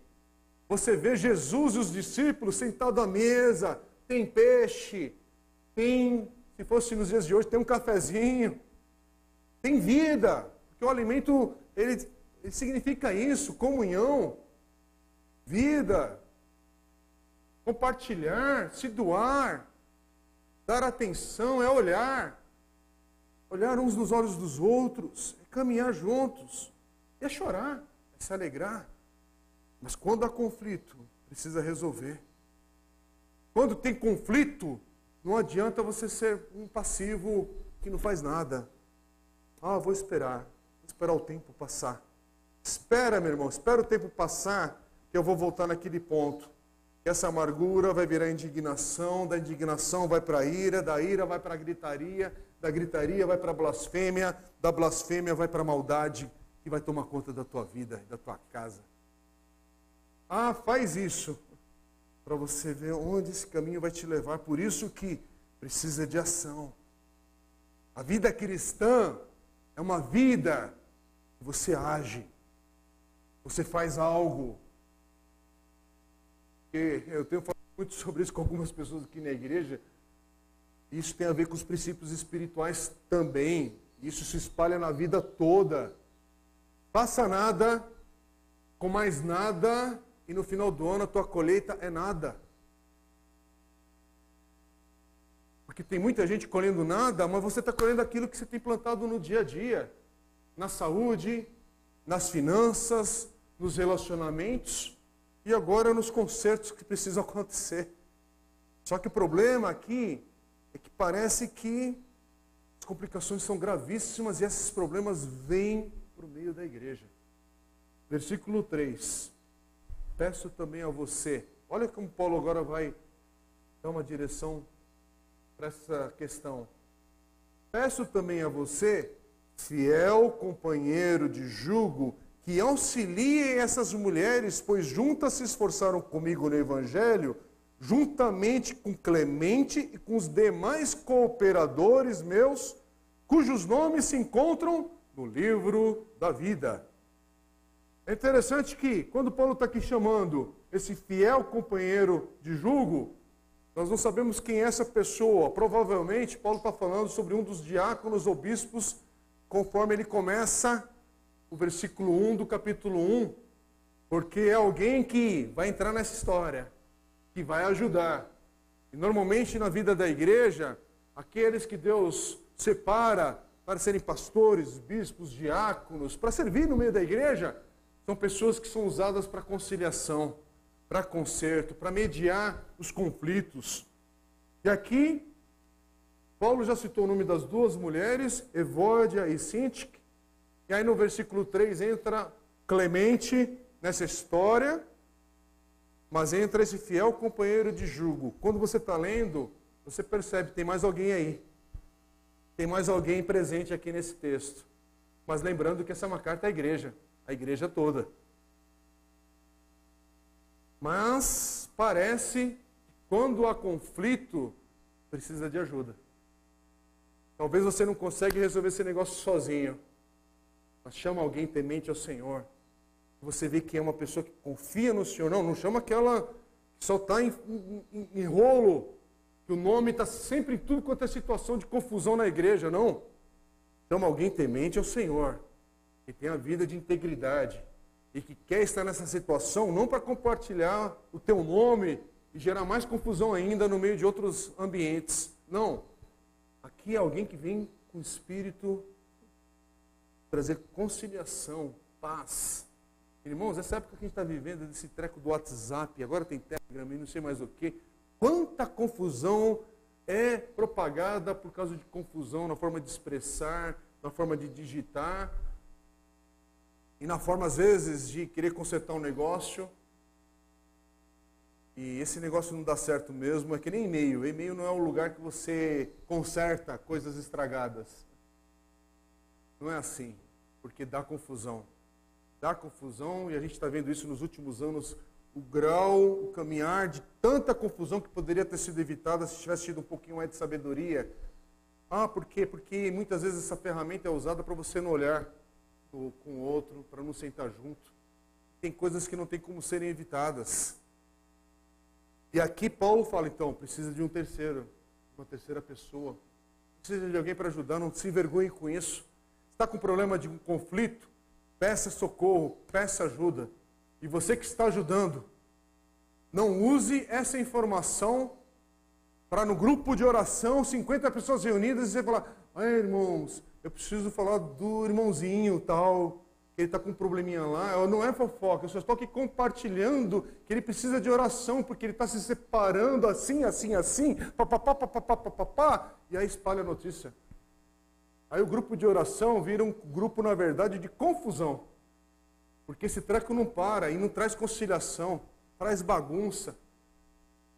Você vê Jesus e os discípulos sentados à mesa, tem peixe, tem, se fosse nos dias de hoje, tem um cafezinho, tem vida, porque o alimento ele, ele significa isso, comunhão, vida, compartilhar, se doar, dar atenção, é olhar, olhar uns nos olhos dos outros, é caminhar juntos, é chorar, é se alegrar. Mas quando há conflito, precisa resolver. Quando tem conflito, não adianta você ser um passivo que não faz nada. Ah, vou esperar, vou esperar o tempo passar. Espera, meu irmão, espera o tempo passar, que eu vou voltar naquele ponto. Essa amargura vai virar indignação, da indignação vai para a ira, da ira vai para a gritaria, da gritaria vai para a blasfêmia, da blasfêmia vai para a maldade, que vai tomar conta da tua vida, da tua casa. Ah, faz isso, para você ver onde esse caminho vai te levar. Por isso que precisa de ação. A vida cristã é uma vida que você age, você faz algo. Eu tenho falado muito sobre isso com algumas pessoas aqui na igreja. Isso tem a ver com os princípios espirituais também. Isso se espalha na vida toda. Faça nada com mais nada e no final do ano a tua colheita é nada. Porque tem muita gente colhendo nada, mas você está colhendo aquilo que você tem plantado no dia a dia na saúde, nas finanças, nos relacionamentos e agora nos concertos que precisam [laughs] acontecer. Só que o problema aqui é que parece que as complicações são gravíssimas e esses problemas vêm para o meio da igreja. Versículo 3. Peço também a você, olha como Paulo agora vai dar uma direção para essa questão. Peço também a você, fiel companheiro de jugo, que auxilie essas mulheres, pois juntas se esforçaram comigo no Evangelho, juntamente com Clemente e com os demais cooperadores meus, cujos nomes se encontram no livro da vida. É interessante que, quando Paulo está aqui chamando esse fiel companheiro de jugo, nós não sabemos quem é essa pessoa. Provavelmente, Paulo está falando sobre um dos diáconos ou bispos, conforme ele começa o versículo 1 do capítulo 1, porque é alguém que vai entrar nessa história, que vai ajudar. E normalmente na vida da igreja, aqueles que Deus separa para serem pastores, bispos, diáconos, para servir no meio da igreja, são pessoas que são usadas para conciliação para conserto, para mediar os conflitos. E aqui, Paulo já citou o nome das duas mulheres, Evódia e Sintique. E aí no versículo 3 entra Clemente nessa história, mas entra esse fiel companheiro de jugo. Quando você está lendo, você percebe, tem mais alguém aí. Tem mais alguém presente aqui nesse texto. Mas lembrando que essa é uma carta à igreja, a igreja toda. Mas parece que quando há conflito, precisa de ajuda. Talvez você não consegue resolver esse negócio sozinho. Mas chama alguém temente ao Senhor. Você vê que é uma pessoa que confia no Senhor. Não, não chama aquela que só está em, em, em rolo. Que o nome está sempre em tudo quanto é situação de confusão na igreja. Não. Chama alguém temente ao Senhor. Que tem a vida de integridade e que quer estar nessa situação não para compartilhar o teu nome e gerar mais confusão ainda no meio de outros ambientes. Não. Aqui é alguém que vem com espírito trazer conciliação, paz. Irmãos, essa época que a gente está vivendo, desse treco do WhatsApp, agora tem Telegram e não sei mais o que, quanta confusão é propagada por causa de confusão na forma de expressar, na forma de digitar, e na forma, às vezes, de querer consertar um negócio. E esse negócio não dá certo mesmo, é que nem e-mail. E-mail não é o lugar que você conserta coisas estragadas. Não é assim, porque dá confusão. Dá confusão, e a gente está vendo isso nos últimos anos, o grau, o caminhar de tanta confusão que poderia ter sido evitada se tivesse tido um pouquinho mais de sabedoria Ah, por quê? Porque muitas vezes essa ferramenta é usada para você não olhar com o outro, para não sentar junto. Tem coisas que não tem como serem evitadas. E aqui Paulo fala, então, precisa de um terceiro, uma terceira pessoa. Precisa de alguém para ajudar, não se envergonhe com isso. Está com problema de um conflito? Peça socorro, peça ajuda. E você que está ajudando, não use essa informação para no grupo de oração, 50 pessoas reunidas, e você falar, ah, irmãos, eu preciso falar do irmãozinho tal, que ele está com um probleminha lá. Não é fofoca, eu só estou aqui compartilhando que ele precisa de oração, porque ele está se separando assim, assim, assim, papapá, papapá, papapá, e aí espalha a notícia. Aí o grupo de oração vira um grupo, na verdade, de confusão. Porque esse treco não para e não traz conciliação, traz bagunça.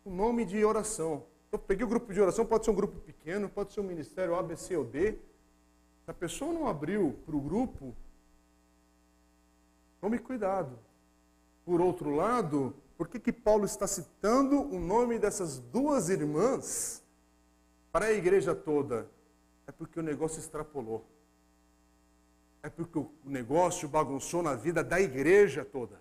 O nome de oração. Eu peguei o grupo de oração, pode ser um grupo pequeno, pode ser um ministério A, B, C ou D. Se a pessoa não abriu para o grupo, tome cuidado. Por outro lado, por que, que Paulo está citando o nome dessas duas irmãs para a igreja toda? É porque o negócio extrapolou. É porque o negócio bagunçou na vida da igreja toda.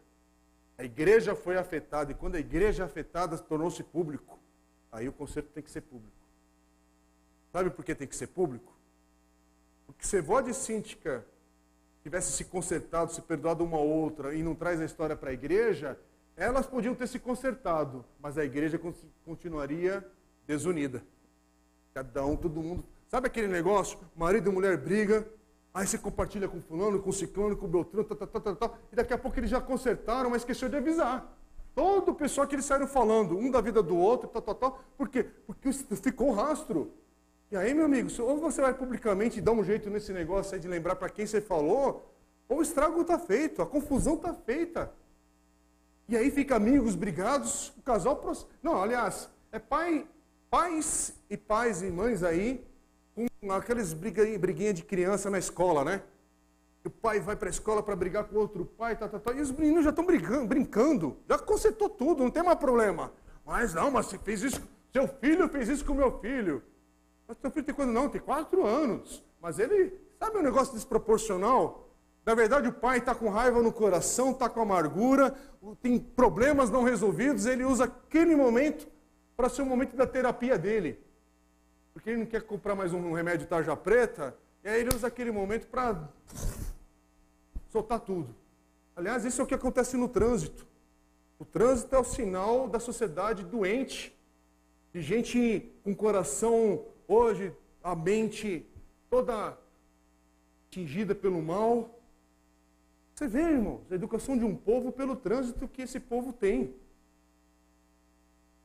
A igreja foi afetada, e quando a igreja é afetada, tornou-se público. Aí o conserto tem que ser público. Sabe por que tem que ser público? Porque se Vó de Síntica tivesse se consertado, se perdoado uma outra e não traz a história para a igreja, elas podiam ter se consertado, mas a igreja continuaria desunida. Cada um, todo mundo. Sabe aquele negócio? Marido e mulher briga, aí você compartilha com fulano, com ciclano, com beltrano, tá, tá, tá, tá, e daqui a pouco eles já consertaram, mas esqueceu de avisar. Todo o pessoal que eles saíram falando, um da vida do outro, tal, tal, tal. Por quê? Porque ficou rastro. E aí, meu amigo, ou você vai publicamente dar um jeito nesse negócio aí de lembrar para quem você falou, ou o estrago está feito, a confusão está feita. E aí fica amigos brigados, o casal. Não, aliás, é pai, pais e pais e mães aí, aqueles briguinhas de criança na escola, né? o pai vai para a escola para brigar com outro pai, tá, tá, tá, e os meninos já estão brincando, brincando, já consertou tudo, não tem mais problema. Mas não, mas você fez isso, seu filho fez isso com meu filho. Mas seu filho tem quando não, tem quatro anos. Mas ele, sabe um negócio desproporcional? Na verdade, o pai está com raiva no coração, está com amargura, tem problemas não resolvidos, ele usa aquele momento para ser o momento da terapia dele. Porque ele não quer comprar mais um remédio tarja preta, e aí ele usa aquele momento para soltar tudo. Aliás, isso é o que acontece no trânsito. O trânsito é o sinal da sociedade doente, de gente com coração hoje, a mente toda atingida pelo mal. Você vê, irmãos, a educação de um povo pelo trânsito que esse povo tem.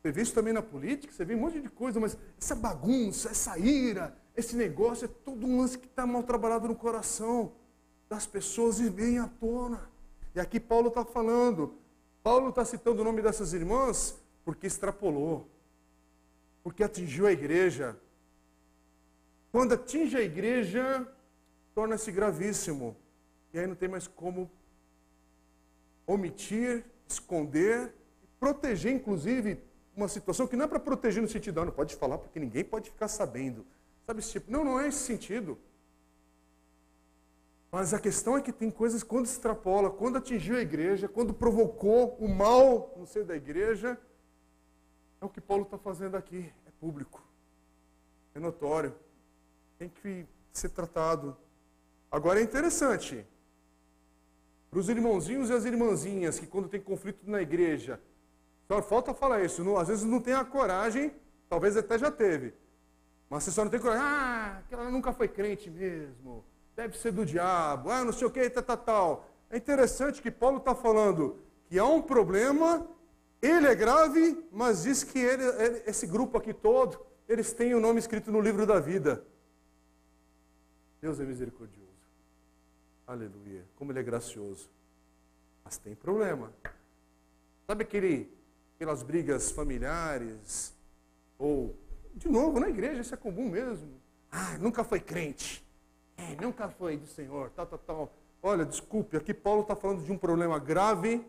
Você vê isso também na política, você vê um monte de coisa, mas essa bagunça, essa ira, esse negócio é todo um lance que está mal trabalhado no coração das pessoas e vem à tona. E aqui Paulo está falando, Paulo está citando o nome dessas irmãs porque extrapolou, porque atingiu a igreja. Quando atinge a igreja, torna-se gravíssimo. E aí não tem mais como omitir, esconder, proteger, inclusive, uma situação que não é para proteger no sentido, ah, não pode falar porque ninguém pode ficar sabendo. Sabe esse tipo? Não, não é esse sentido. Mas a questão é que tem coisas quando extrapola, quando atingiu a igreja, quando provocou o mal no seio da igreja, é o que Paulo está fazendo aqui. É público, é notório, tem que ser tratado. Agora é interessante, para os irmãozinhos e as irmãzinhas que quando tem conflito na igreja, só falta falar isso, não, às vezes não tem a coragem, talvez até já teve, mas você só não tem coragem, ah, aquela nunca foi crente mesmo deve ser do diabo, ah, não sei o que, tal, tal, tal. É interessante que Paulo está falando que há um problema, ele é grave, mas diz que ele, esse grupo aqui todo, eles têm o nome escrito no livro da vida. Deus é misericordioso. Aleluia. Como ele é gracioso. Mas tem problema. Sabe aquele, aquelas brigas familiares? Ou, de novo, na igreja, isso é comum mesmo. Ah, nunca foi crente. É, nunca foi do Senhor, tal, tal, tal. Olha, desculpe, aqui Paulo está falando de um problema grave,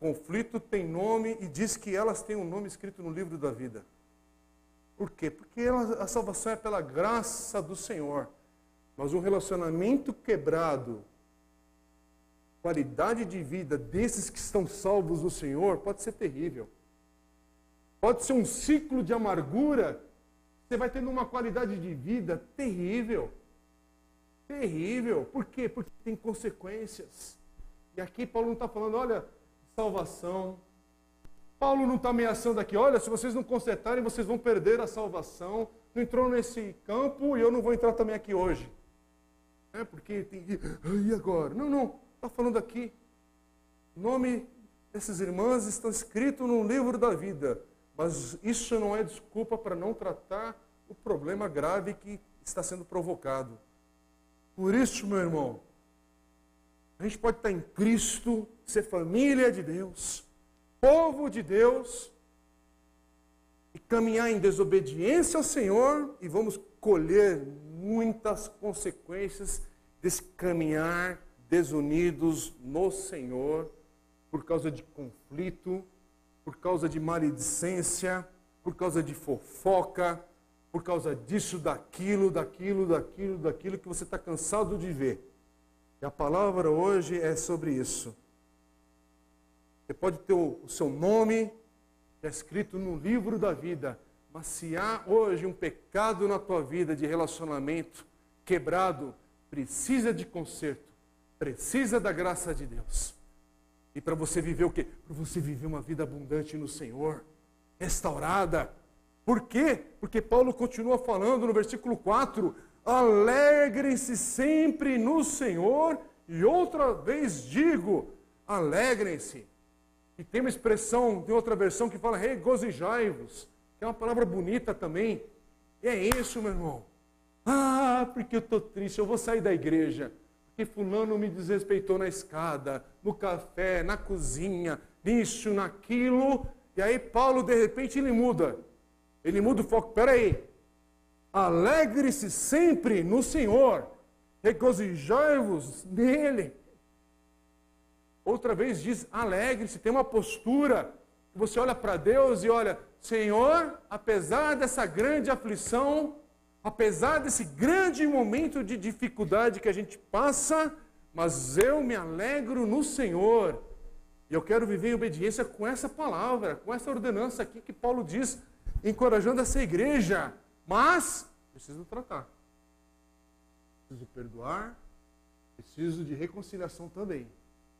o conflito tem nome e diz que elas têm um nome escrito no livro da vida. Por quê? Porque a salvação é pela graça do Senhor. Mas um relacionamento quebrado, qualidade de vida desses que estão salvos do Senhor pode ser terrível. Pode ser um ciclo de amargura. Você vai tendo uma qualidade de vida terrível. Terrível. Por quê? Porque tem consequências. E aqui Paulo não está falando, olha, salvação. Paulo não está ameaçando aqui, olha, se vocês não consertarem, vocês vão perder a salvação. Não entrou nesse campo e eu não vou entrar também aqui hoje. É porque tem. E agora? Não, não. Está falando aqui. O nome dessas irmãs está escrito no livro da vida. Mas isso não é desculpa para não tratar o problema grave que está sendo provocado. Por isso, meu irmão, a gente pode estar em Cristo, ser família de Deus, povo de Deus, e caminhar em desobediência ao Senhor, e vamos colher muitas consequências desse caminhar desunidos no Senhor, por causa de conflito, por causa de maledicência, por causa de fofoca, por causa disso, daquilo, daquilo, daquilo, daquilo que você está cansado de ver. E a palavra hoje é sobre isso. Você pode ter o, seu nome é escrito no livro da vida, mas se há hoje um pecado na tua vida de relacionamento quebrado, precisa de conserto, precisa da graça de Deus. E para você viver o quê? Para você viver uma vida abundante no Senhor, restaurada. Por quê? Porque Paulo continua falando no versículo 4: alegrem-se sempre no Senhor, e outra vez digo, alegrem-se. E tem uma expressão de outra versão que fala regozijai-vos, que é uma palavra bonita também. E é isso, meu irmão. Ah, porque eu estou triste, eu vou sair da igreja. Porque fulano me desrespeitou na escada, no café, na cozinha, nisso, naquilo. E aí Paulo, de repente, ele muda. Ele muda o foco. Peraí, Alegre-se sempre no Senhor, regozijai-vos nele. Outra vez diz: alegre-se, tem uma postura. Você olha para Deus e olha, Senhor, apesar dessa grande aflição, apesar desse grande momento de dificuldade que a gente passa, mas eu me alegro no Senhor. E eu quero viver em obediência com essa palavra, com essa ordenança aqui que Paulo diz, encorajando essa igreja. Mas preciso tratar. Preciso perdoar, preciso de reconciliação também.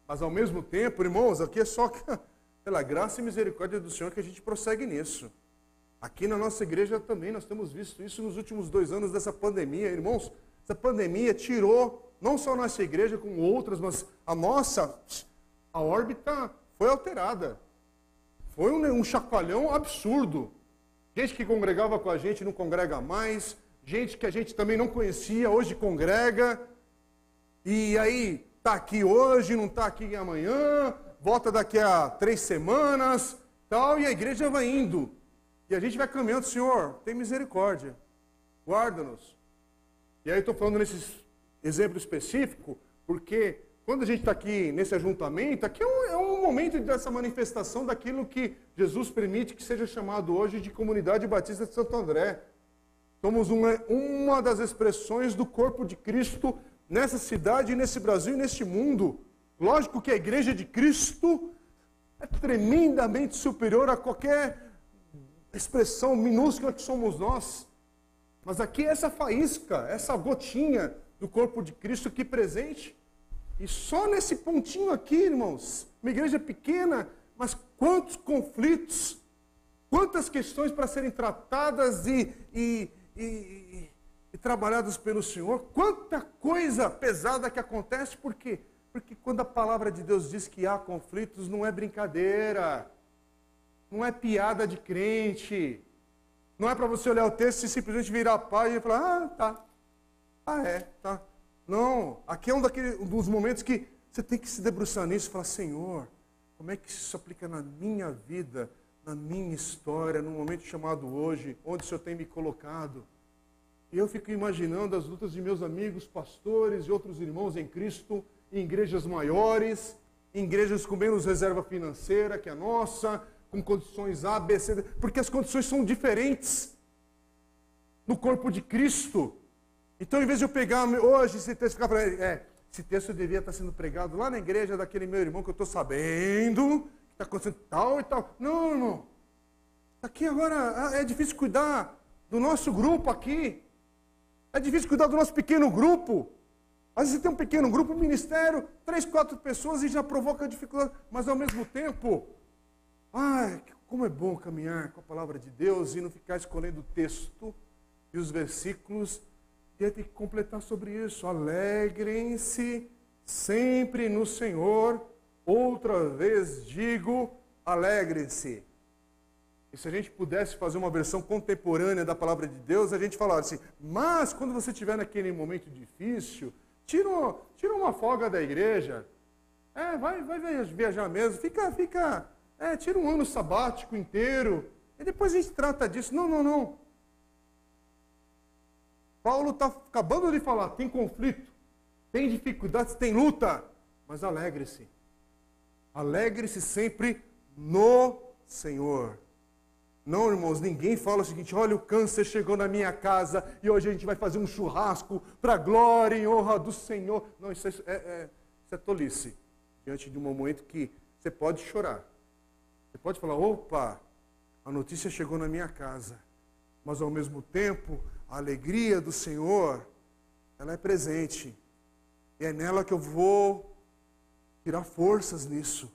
Mas ao mesmo tempo, irmãos, aqui é só [laughs] pela graça e misericórdia do Senhor que a gente prossegue nisso. Aqui na nossa igreja também nós temos visto isso nos últimos dois anos dessa pandemia. Irmãos, essa pandemia tirou não só a nossa igreja, como outras, mas a nossa, a órbita foi alterada. Foi um, um chacoalhão absurdo. Gente que congregava com a gente não congrega mais, gente que a gente também não conhecia, hoje congrega. E aí, está aqui hoje, não está aqui amanhã, volta daqui a três semanas, tal, e a igreja vai indo. E a gente vai caminhando, Senhor, tem misericórdia, guarda-nos. E aí estou falando nesse exemplo específico, porque quando a gente está aqui nesse ajuntamento, aqui é um, é um, momento dessa manifestação daquilo que Jesus permite que seja chamado hoje de Comunidade Batista de Santo André. Somos uma, uma das expressões do corpo de Cristo nessa cidade, nesse Brasil e neste mundo. Lógico que a igreja de Cristo é tremendamente superior a qualquer expressão minúscula que somos nós. Mas aqui é essa faísca, essa gotinha do corpo de Cristo aqui presente. E só nesse pontinho aqui, irmãos, uma igreja pequena, mas quantos conflitos, quantas questões para serem tratadas e, e, e, e, trabalhadas pelo Senhor, quanta coisa pesada que acontece, por quê? Porque quando a palavra de Deus diz que há conflitos, não é brincadeira, não é piada de crente, não é para você olhar o texto e simplesmente virar a página e falar, ah, tá, ah, é, tá. Não, aqui é um, daqueles, um dos momentos que você tem que se debruçar nisso e falar: Senhor, como é que isso aplica na minha vida, na minha história, no momento chamado hoje, onde o Senhor tem me colocado? E eu fico imaginando as lutas de meus amigos, pastores e outros irmãos em Cristo, em igrejas maiores, em igrejas com menos reserva financeira que a nossa, com condições A, B, C, D, porque as condições são diferentes. no corpo de Cristo. Então, em vez de eu pegar hoje esse texto e ficar falando, é, esse texto devia estar sendo pregado lá na igreja daquele meu irmão que eu estou sabendo que está acontecendo tal e tal. Não, irmão. Aqui agora ah, é difícil cuidar do nosso grupo aqui. É difícil cuidar do nosso pequeno grupo. Às vezes você tem um pequeno grupo, um ministério, três, quatro pessoas e já provoca dificuldade. Mas ao mesmo tempo, ai, como é bom caminhar com a palavra de Deus e não ficar escolhendo o texto e os versículos. E tem que completar sobre isso. Alegrem-se sempre no Senhor. Outra vez digo, alegrem-se. E se a gente pudesse fazer uma versão contemporânea da palavra de Deus, a gente falaria assim: mas quando você estiver naquele momento difícil, tira, tira uma folga da igreja. É, vai, vai viajar mesmo. Fica, fica, é, tira um ano sabático inteiro. E depois a gente trata disso. Não, não, não. Paulo está acabando de falar: tem conflito, tem dificuldades, tem luta. Mas alegre-se. Alegre-se sempre no Senhor. Não, irmãos, ninguém fala o seguinte: olha, o câncer chegou na minha casa e hoje a gente vai fazer um churrasco para a glória e honra do Senhor. Não, isso é, é, é, isso é tolice. Diante de um momento que você pode chorar. Você pode falar: opa, a notícia chegou na minha casa. Mas ao mesmo tempo, a alegria do Senhor, ela é presente. E é nela que eu vou tirar forças nisso.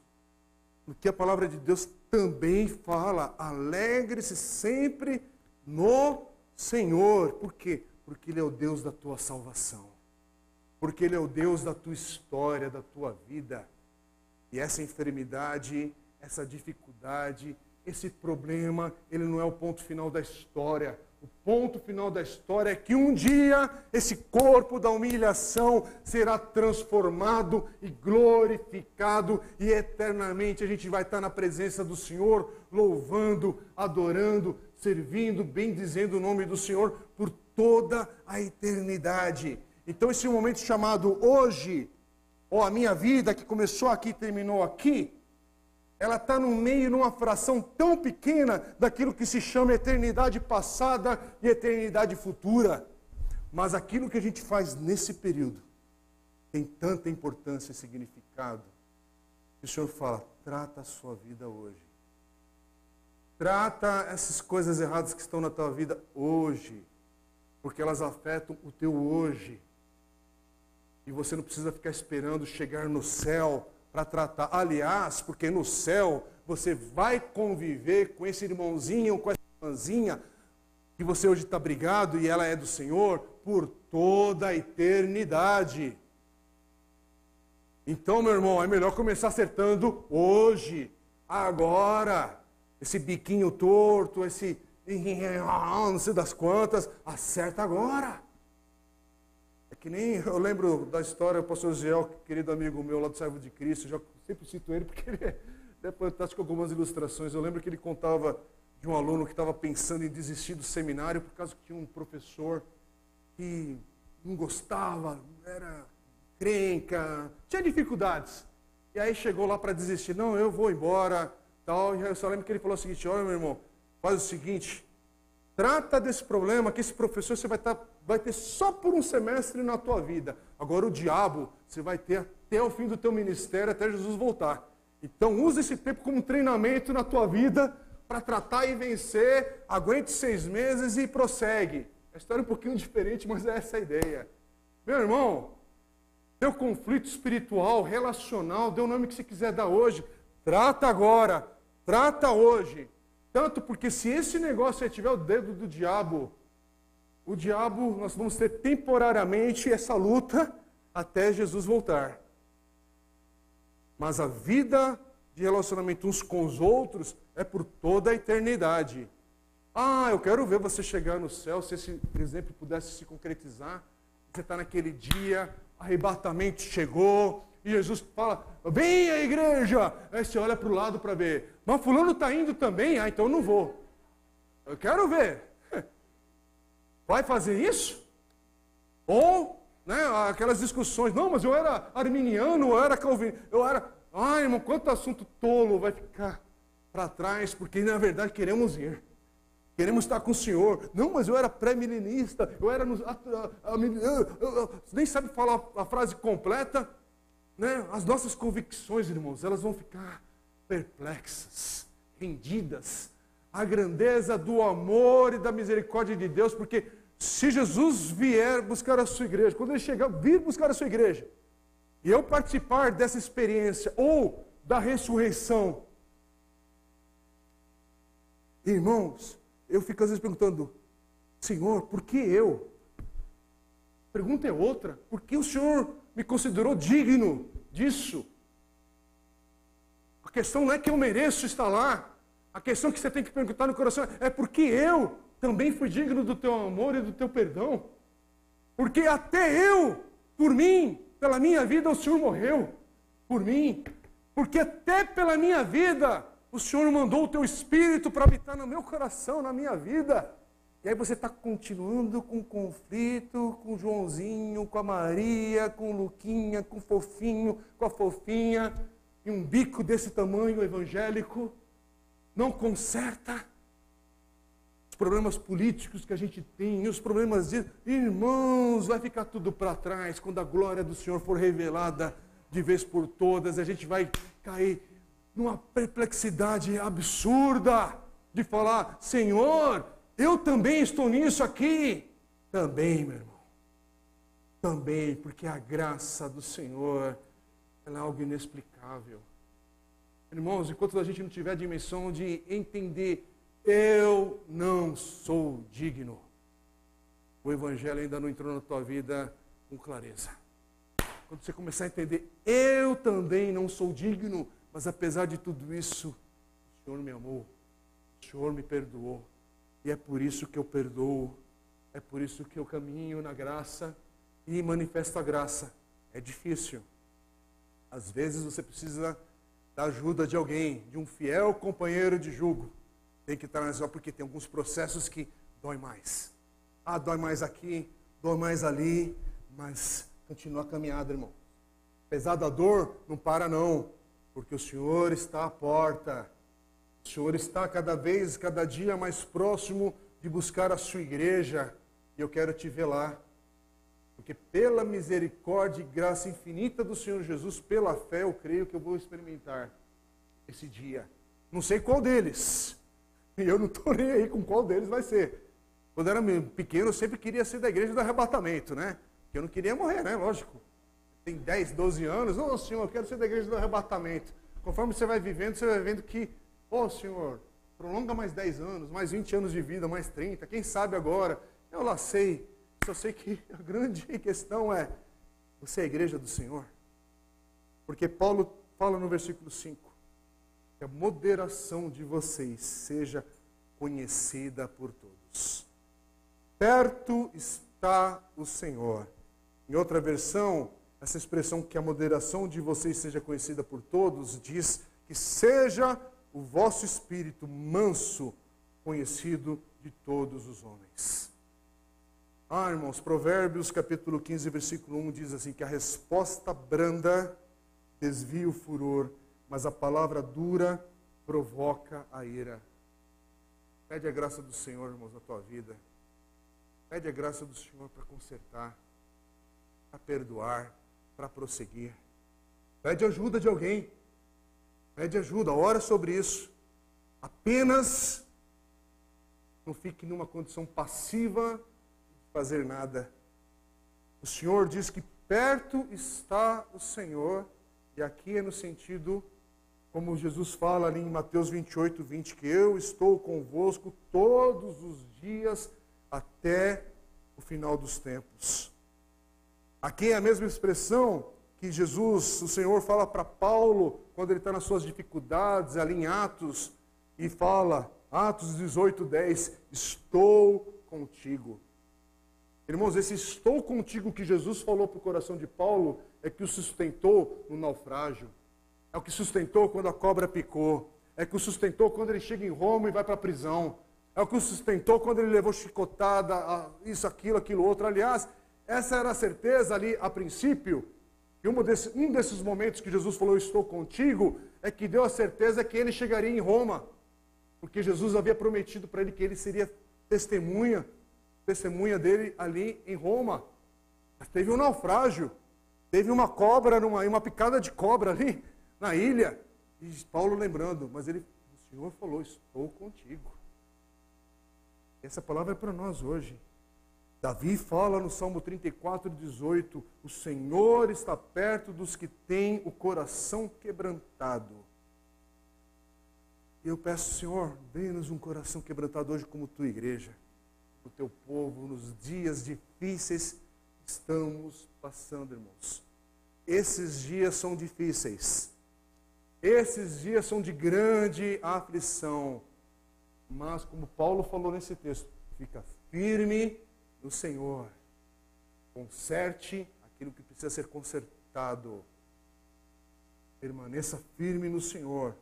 Porque a palavra de Deus também fala: alegre-se sempre no Senhor. Por quê? Porque Ele é o Deus da tua salvação. Porque Ele é o Deus da tua história, da tua vida. E essa enfermidade, essa dificuldade, esse problema, ele não é o ponto final da história. O ponto final da história é que um dia esse corpo da humilhação será transformado e glorificado, e eternamente a gente vai estar na presença do Senhor, louvando, adorando, servindo, bendizendo o nome do Senhor por toda a eternidade. Então, esse momento chamado hoje, ou a minha vida, que começou aqui e terminou aqui, ela está no meio, numa fração tão pequena daquilo que se chama eternidade passada e eternidade futura. Mas aquilo que a gente faz nesse período tem tanta importância e significado. Que o Senhor fala: trata a sua vida hoje. Trata essas coisas erradas que estão na tua vida hoje, porque elas afetam o teu hoje. E você não precisa ficar esperando chegar no céu para tratar. Aliás, porque no céu você vai conviver com esse irmãozinho, com essa irmãzinha, que você hoje está brigado e ela é do Senhor, por toda a eternidade. Então, meu irmão, é melhor começar acertando hoje, agora. Esse biquinho torto, esse [laughs] não sei das quantas, acerta agora. Que nem eu lembro da história do pastor Giel, querido amigo meu lá do Servo de Cristo, já sempre cito ele porque ele é, é fantástico algumas ilustrações. Eu lembro que ele contava de um aluno que estava pensando em desistir do seminário por causa que tinha um professor que não gostava, era crenca, tinha dificuldades. E aí chegou lá para desistir, não, eu vou embora, tal. E eu só lembro que ele falou o seguinte, olha meu irmão, faz o seguinte, trata desse problema que esse professor você vai tá vai ter só por um semestre na tua vida. Agora o diabo você vai ter até o fim do teu ministério, até Jesus voltar. Então use esse tempo como treinamento na tua vida para tratar e vencer. Aguente seis meses e prossegue. A história é um pouquinho diferente, mas é essa a ideia. Meu irmão, teu conflito espiritual, relacional, dê o nome que você quiser dar hoje. Trata agora, trata hoje. Tanto porque se esse negócio tiver o dedo do diabo, o diabo, nós vamos ter temporariamente essa luta até Jesus voltar. Mas a vida de relacionamento uns com os outros é por toda a eternidade. Ah, eu quero ver você chegar no céu, se esse exemplo pudesse se concretizar. Você está naquele dia, arrebatamento chegou, e Jesus fala: Vem a igreja! Aí você olha para o lado para ver. Mas Fulano está indo também? Ah, então eu não vou. Eu quero ver. Vai fazer isso? Ou, né, aquelas discussões, não, mas eu era arminiano, eu era calvinista, eu era. Ai, irmão, quanto assunto tolo vai ficar para trás, porque na verdade queremos ir. Queremos estar com o Senhor. Não, mas eu era pré-milenista, eu era. No, nem sabe falar a frase completa. Né? As nossas convicções, irmãos, elas vão ficar perplexas, rendidas à grandeza do amor e da misericórdia de Deus, porque se Jesus vier buscar a sua igreja, quando ele chegar, vir buscar a sua igreja, e eu participar dessa experiência ou da ressurreição, irmãos, eu fico às vezes perguntando, Senhor, por que eu? A pergunta é outra, por que o Senhor me considerou digno disso? A questão não é que eu mereço estar lá, a questão que você tem que perguntar no coração é por que eu também fui digno do teu amor e do teu perdão. Porque até eu, por mim, pela minha vida, o Senhor morreu. Por mim. Porque até pela minha vida, o Senhor mandou o teu espírito para habitar no meu coração, na minha vida. E aí você está continuando com conflito com Joãozinho, com a Maria, com o Luquinha, com o fofinho, com a fofinha, e um bico desse tamanho evangélico, não conserta? Os problemas políticos que a gente tem, os problemas de irmãos, vai ficar tudo para trás quando a glória do Senhor for revelada de vez por todas, a gente vai cair numa perplexidade absurda de falar: Senhor, eu também estou nisso aqui. Também, meu irmão. Também, porque a graça do Senhor é algo inexplicável. Irmãos, enquanto a gente não tiver a dimensão de entender, eu não sou digno, o Evangelho ainda não entrou na tua vida com clareza. Quando você começar a entender, eu também não sou digno, mas apesar de tudo isso, o Senhor me amou, o Senhor me perdoou. E é por isso que eu perdoo, é por isso que eu caminho na graça e manifesto a graça. É difícil. Às vezes você precisa da ajuda de alguém, de um fiel companheiro de jugo. Tem que na porque tem alguns processos que dói mais. Ah, dói mais aqui, dói mais ali, mas continua a caminhada, irmão. Apesar da dor, não para não porque o Senhor está à porta. O Senhor está cada vez, cada dia mais próximo de buscar a sua igreja. E eu quero te ver lá. Porque pela misericórdia e graça infinita do Senhor Jesus, pela fé, eu creio que eu vou experimentar esse dia. Não sei qual deles. E [laughs] eu não estou nem aí com qual deles vai ser. Quando era pequeno, eu sempre queria ser da igreja do arrebatamento, né? Porque eu não queria morrer, né? Lógico tem 10, 12 anos, oh, Senhor, eu quero ser da igreja do arrebatamento. Conforme você vai vivendo, você vai vendo que, ô oh, Senhor, prolonga mais 10 anos, mais 20 anos de vida, mais 30, quem sabe agora. Eu lá sei, só sei que a grande [laughs] questão é, você é a igreja do Senhor? Porque Paulo fala no versículo 5, que a moderação de vocês seja conhecida por todos. Perto está o Senhor. Em outra versão, essa expressão que a moderação de vocês seja conhecida por todos, diz que seja o vosso espírito manso conhecido de todos os homens. Ah, irmãos, Provérbios capítulo 15, versículo 1 diz assim: que a resposta branda desvia o furor, mas a palavra dura provoca a ira. Pede a graça do Senhor, irmãos, na tua vida. Pede a graça do Senhor para consertar, para perdoar para prosseguir. Pede ajuda de alguém. Pede ajuda, ora sobre isso. Apenas não fique numa condição passiva de fazer nada. O Senhor diz que perto está o Senhor, e aqui é no sentido, como Jesus fala ali em Mateus 28, 20, que eu estou convosco todos os dias até o final dos tempos. Aqui é a mesma expressão que Jesus, o Senhor, fala para Paulo quando ele está nas suas dificuldades, ali em Atos, e fala, Atos 18, 10, estou contigo. Irmãos, esse estou contigo que Jesus falou para o coração de Paulo é que o sustentou no naufrágio, é o que sustentou quando a cobra picou, é que o sustentou quando ele chega em Roma e vai para a prisão, é o que o sustentou quando ele levou chicotada, isso, aquilo, aquilo outro. Aliás, essa era a certeza ali a princípio. E um, desse, um desses momentos que Jesus falou, estou contigo, é que deu a certeza que ele chegaria em Roma. porque Jesus havia prometido para ele que ele seria testemunha, testemunha dele ali em Roma. Mas teve um naufrágio, teve uma cobra, numa, uma picada de cobra ali na ilha. E Paulo lembrando, mas ele, o Senhor falou: Estou contigo. Essa palavra é para nós hoje. Davi fala no Salmo 34, 18: O Senhor está perto dos que têm o coração quebrantado. E eu peço, Senhor, dê-nos um coração quebrantado hoje, como tua igreja, o teu povo, nos dias difíceis que estamos passando, irmãos. Esses dias são difíceis. Esses dias são de grande aflição. Mas, como Paulo falou nesse texto, fica firme no Senhor. Conserte aquilo que precisa ser consertado. Permaneça firme no Senhor.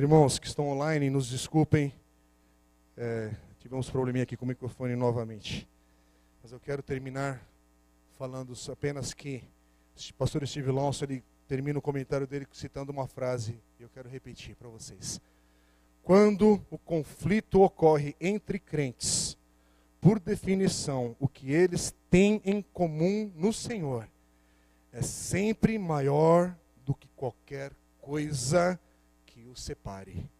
Irmãos que estão online, nos desculpem. É, tivemos probleminha aqui com o microfone novamente. Mas eu quero terminar falando apenas que o pastor Steve Lonson ele termina o comentário dele citando uma frase e eu quero repetir para vocês. Quando o conflito ocorre entre crentes, por definição, o que eles têm em comum no Senhor é sempre maior do que qualquer coisa o separe.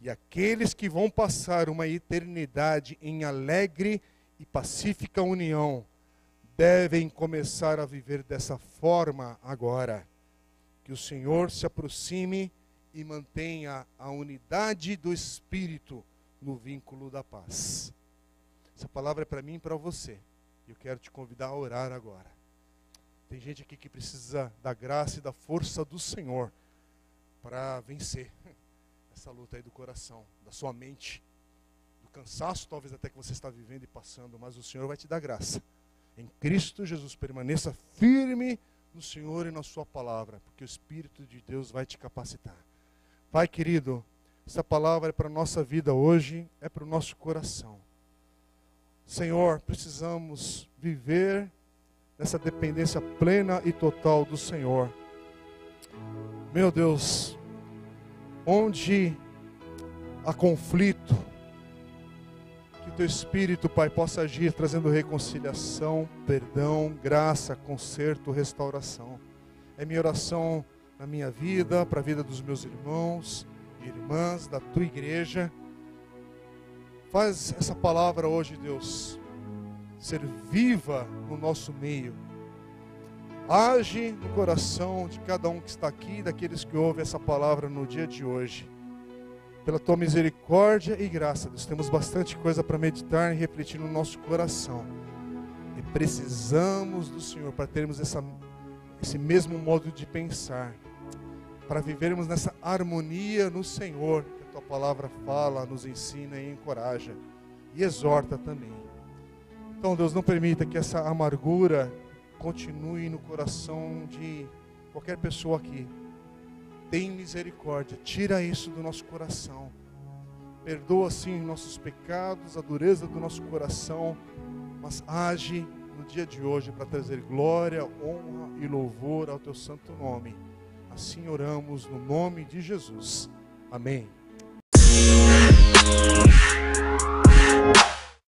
E aqueles que vão passar uma eternidade em alegre e pacífica união devem começar a viver dessa forma agora. Que o Senhor se aproxime e mantenha a unidade do Espírito no vínculo da paz. Essa palavra é para mim e para você. Eu quero te convidar a orar agora. Tem gente aqui que precisa da graça e da força do Senhor para vencer [laughs] essa luta aí do coração, da sua mente, do cansaço talvez até que você está vivendo e passando, mas o Senhor vai te dar graça. Em Cristo Jesus permaneça firme no Senhor e na sua palavra, porque o Espírito de Deus vai te capacitar. Pai querido, essa palavra é para a nossa vida hoje, é para o nosso coração. Senhor, precisamos viver nessa dependência plena e total do Senhor. Meu Deus, onde há conflito, que teu Espírito, Pai, possa agir trazendo reconciliação, perdão, graça, conserto, restauração. É minha oração na minha vida, para a vida dos meus irmãos e irmãs, da tua igreja. Faz essa palavra hoje, Deus, ser viva no nosso meio Age no coração de cada um que está aqui, daqueles que ouvem essa palavra no dia de hoje. Pela tua misericórdia e graça, Deus, temos bastante coisa para meditar e refletir no nosso coração. E precisamos do Senhor para termos essa, esse mesmo modo de pensar, para vivermos nessa harmonia no Senhor, que a tua palavra fala, nos ensina e encoraja e exorta também. Então, Deus, não permita que essa amargura continue no coração de qualquer pessoa aqui. Tem misericórdia, tira isso do nosso coração. Perdoa sim nossos pecados, a dureza do nosso coração, mas age no dia de hoje para trazer glória, honra e louvor ao teu santo nome. Assim oramos no nome de Jesus. Amém.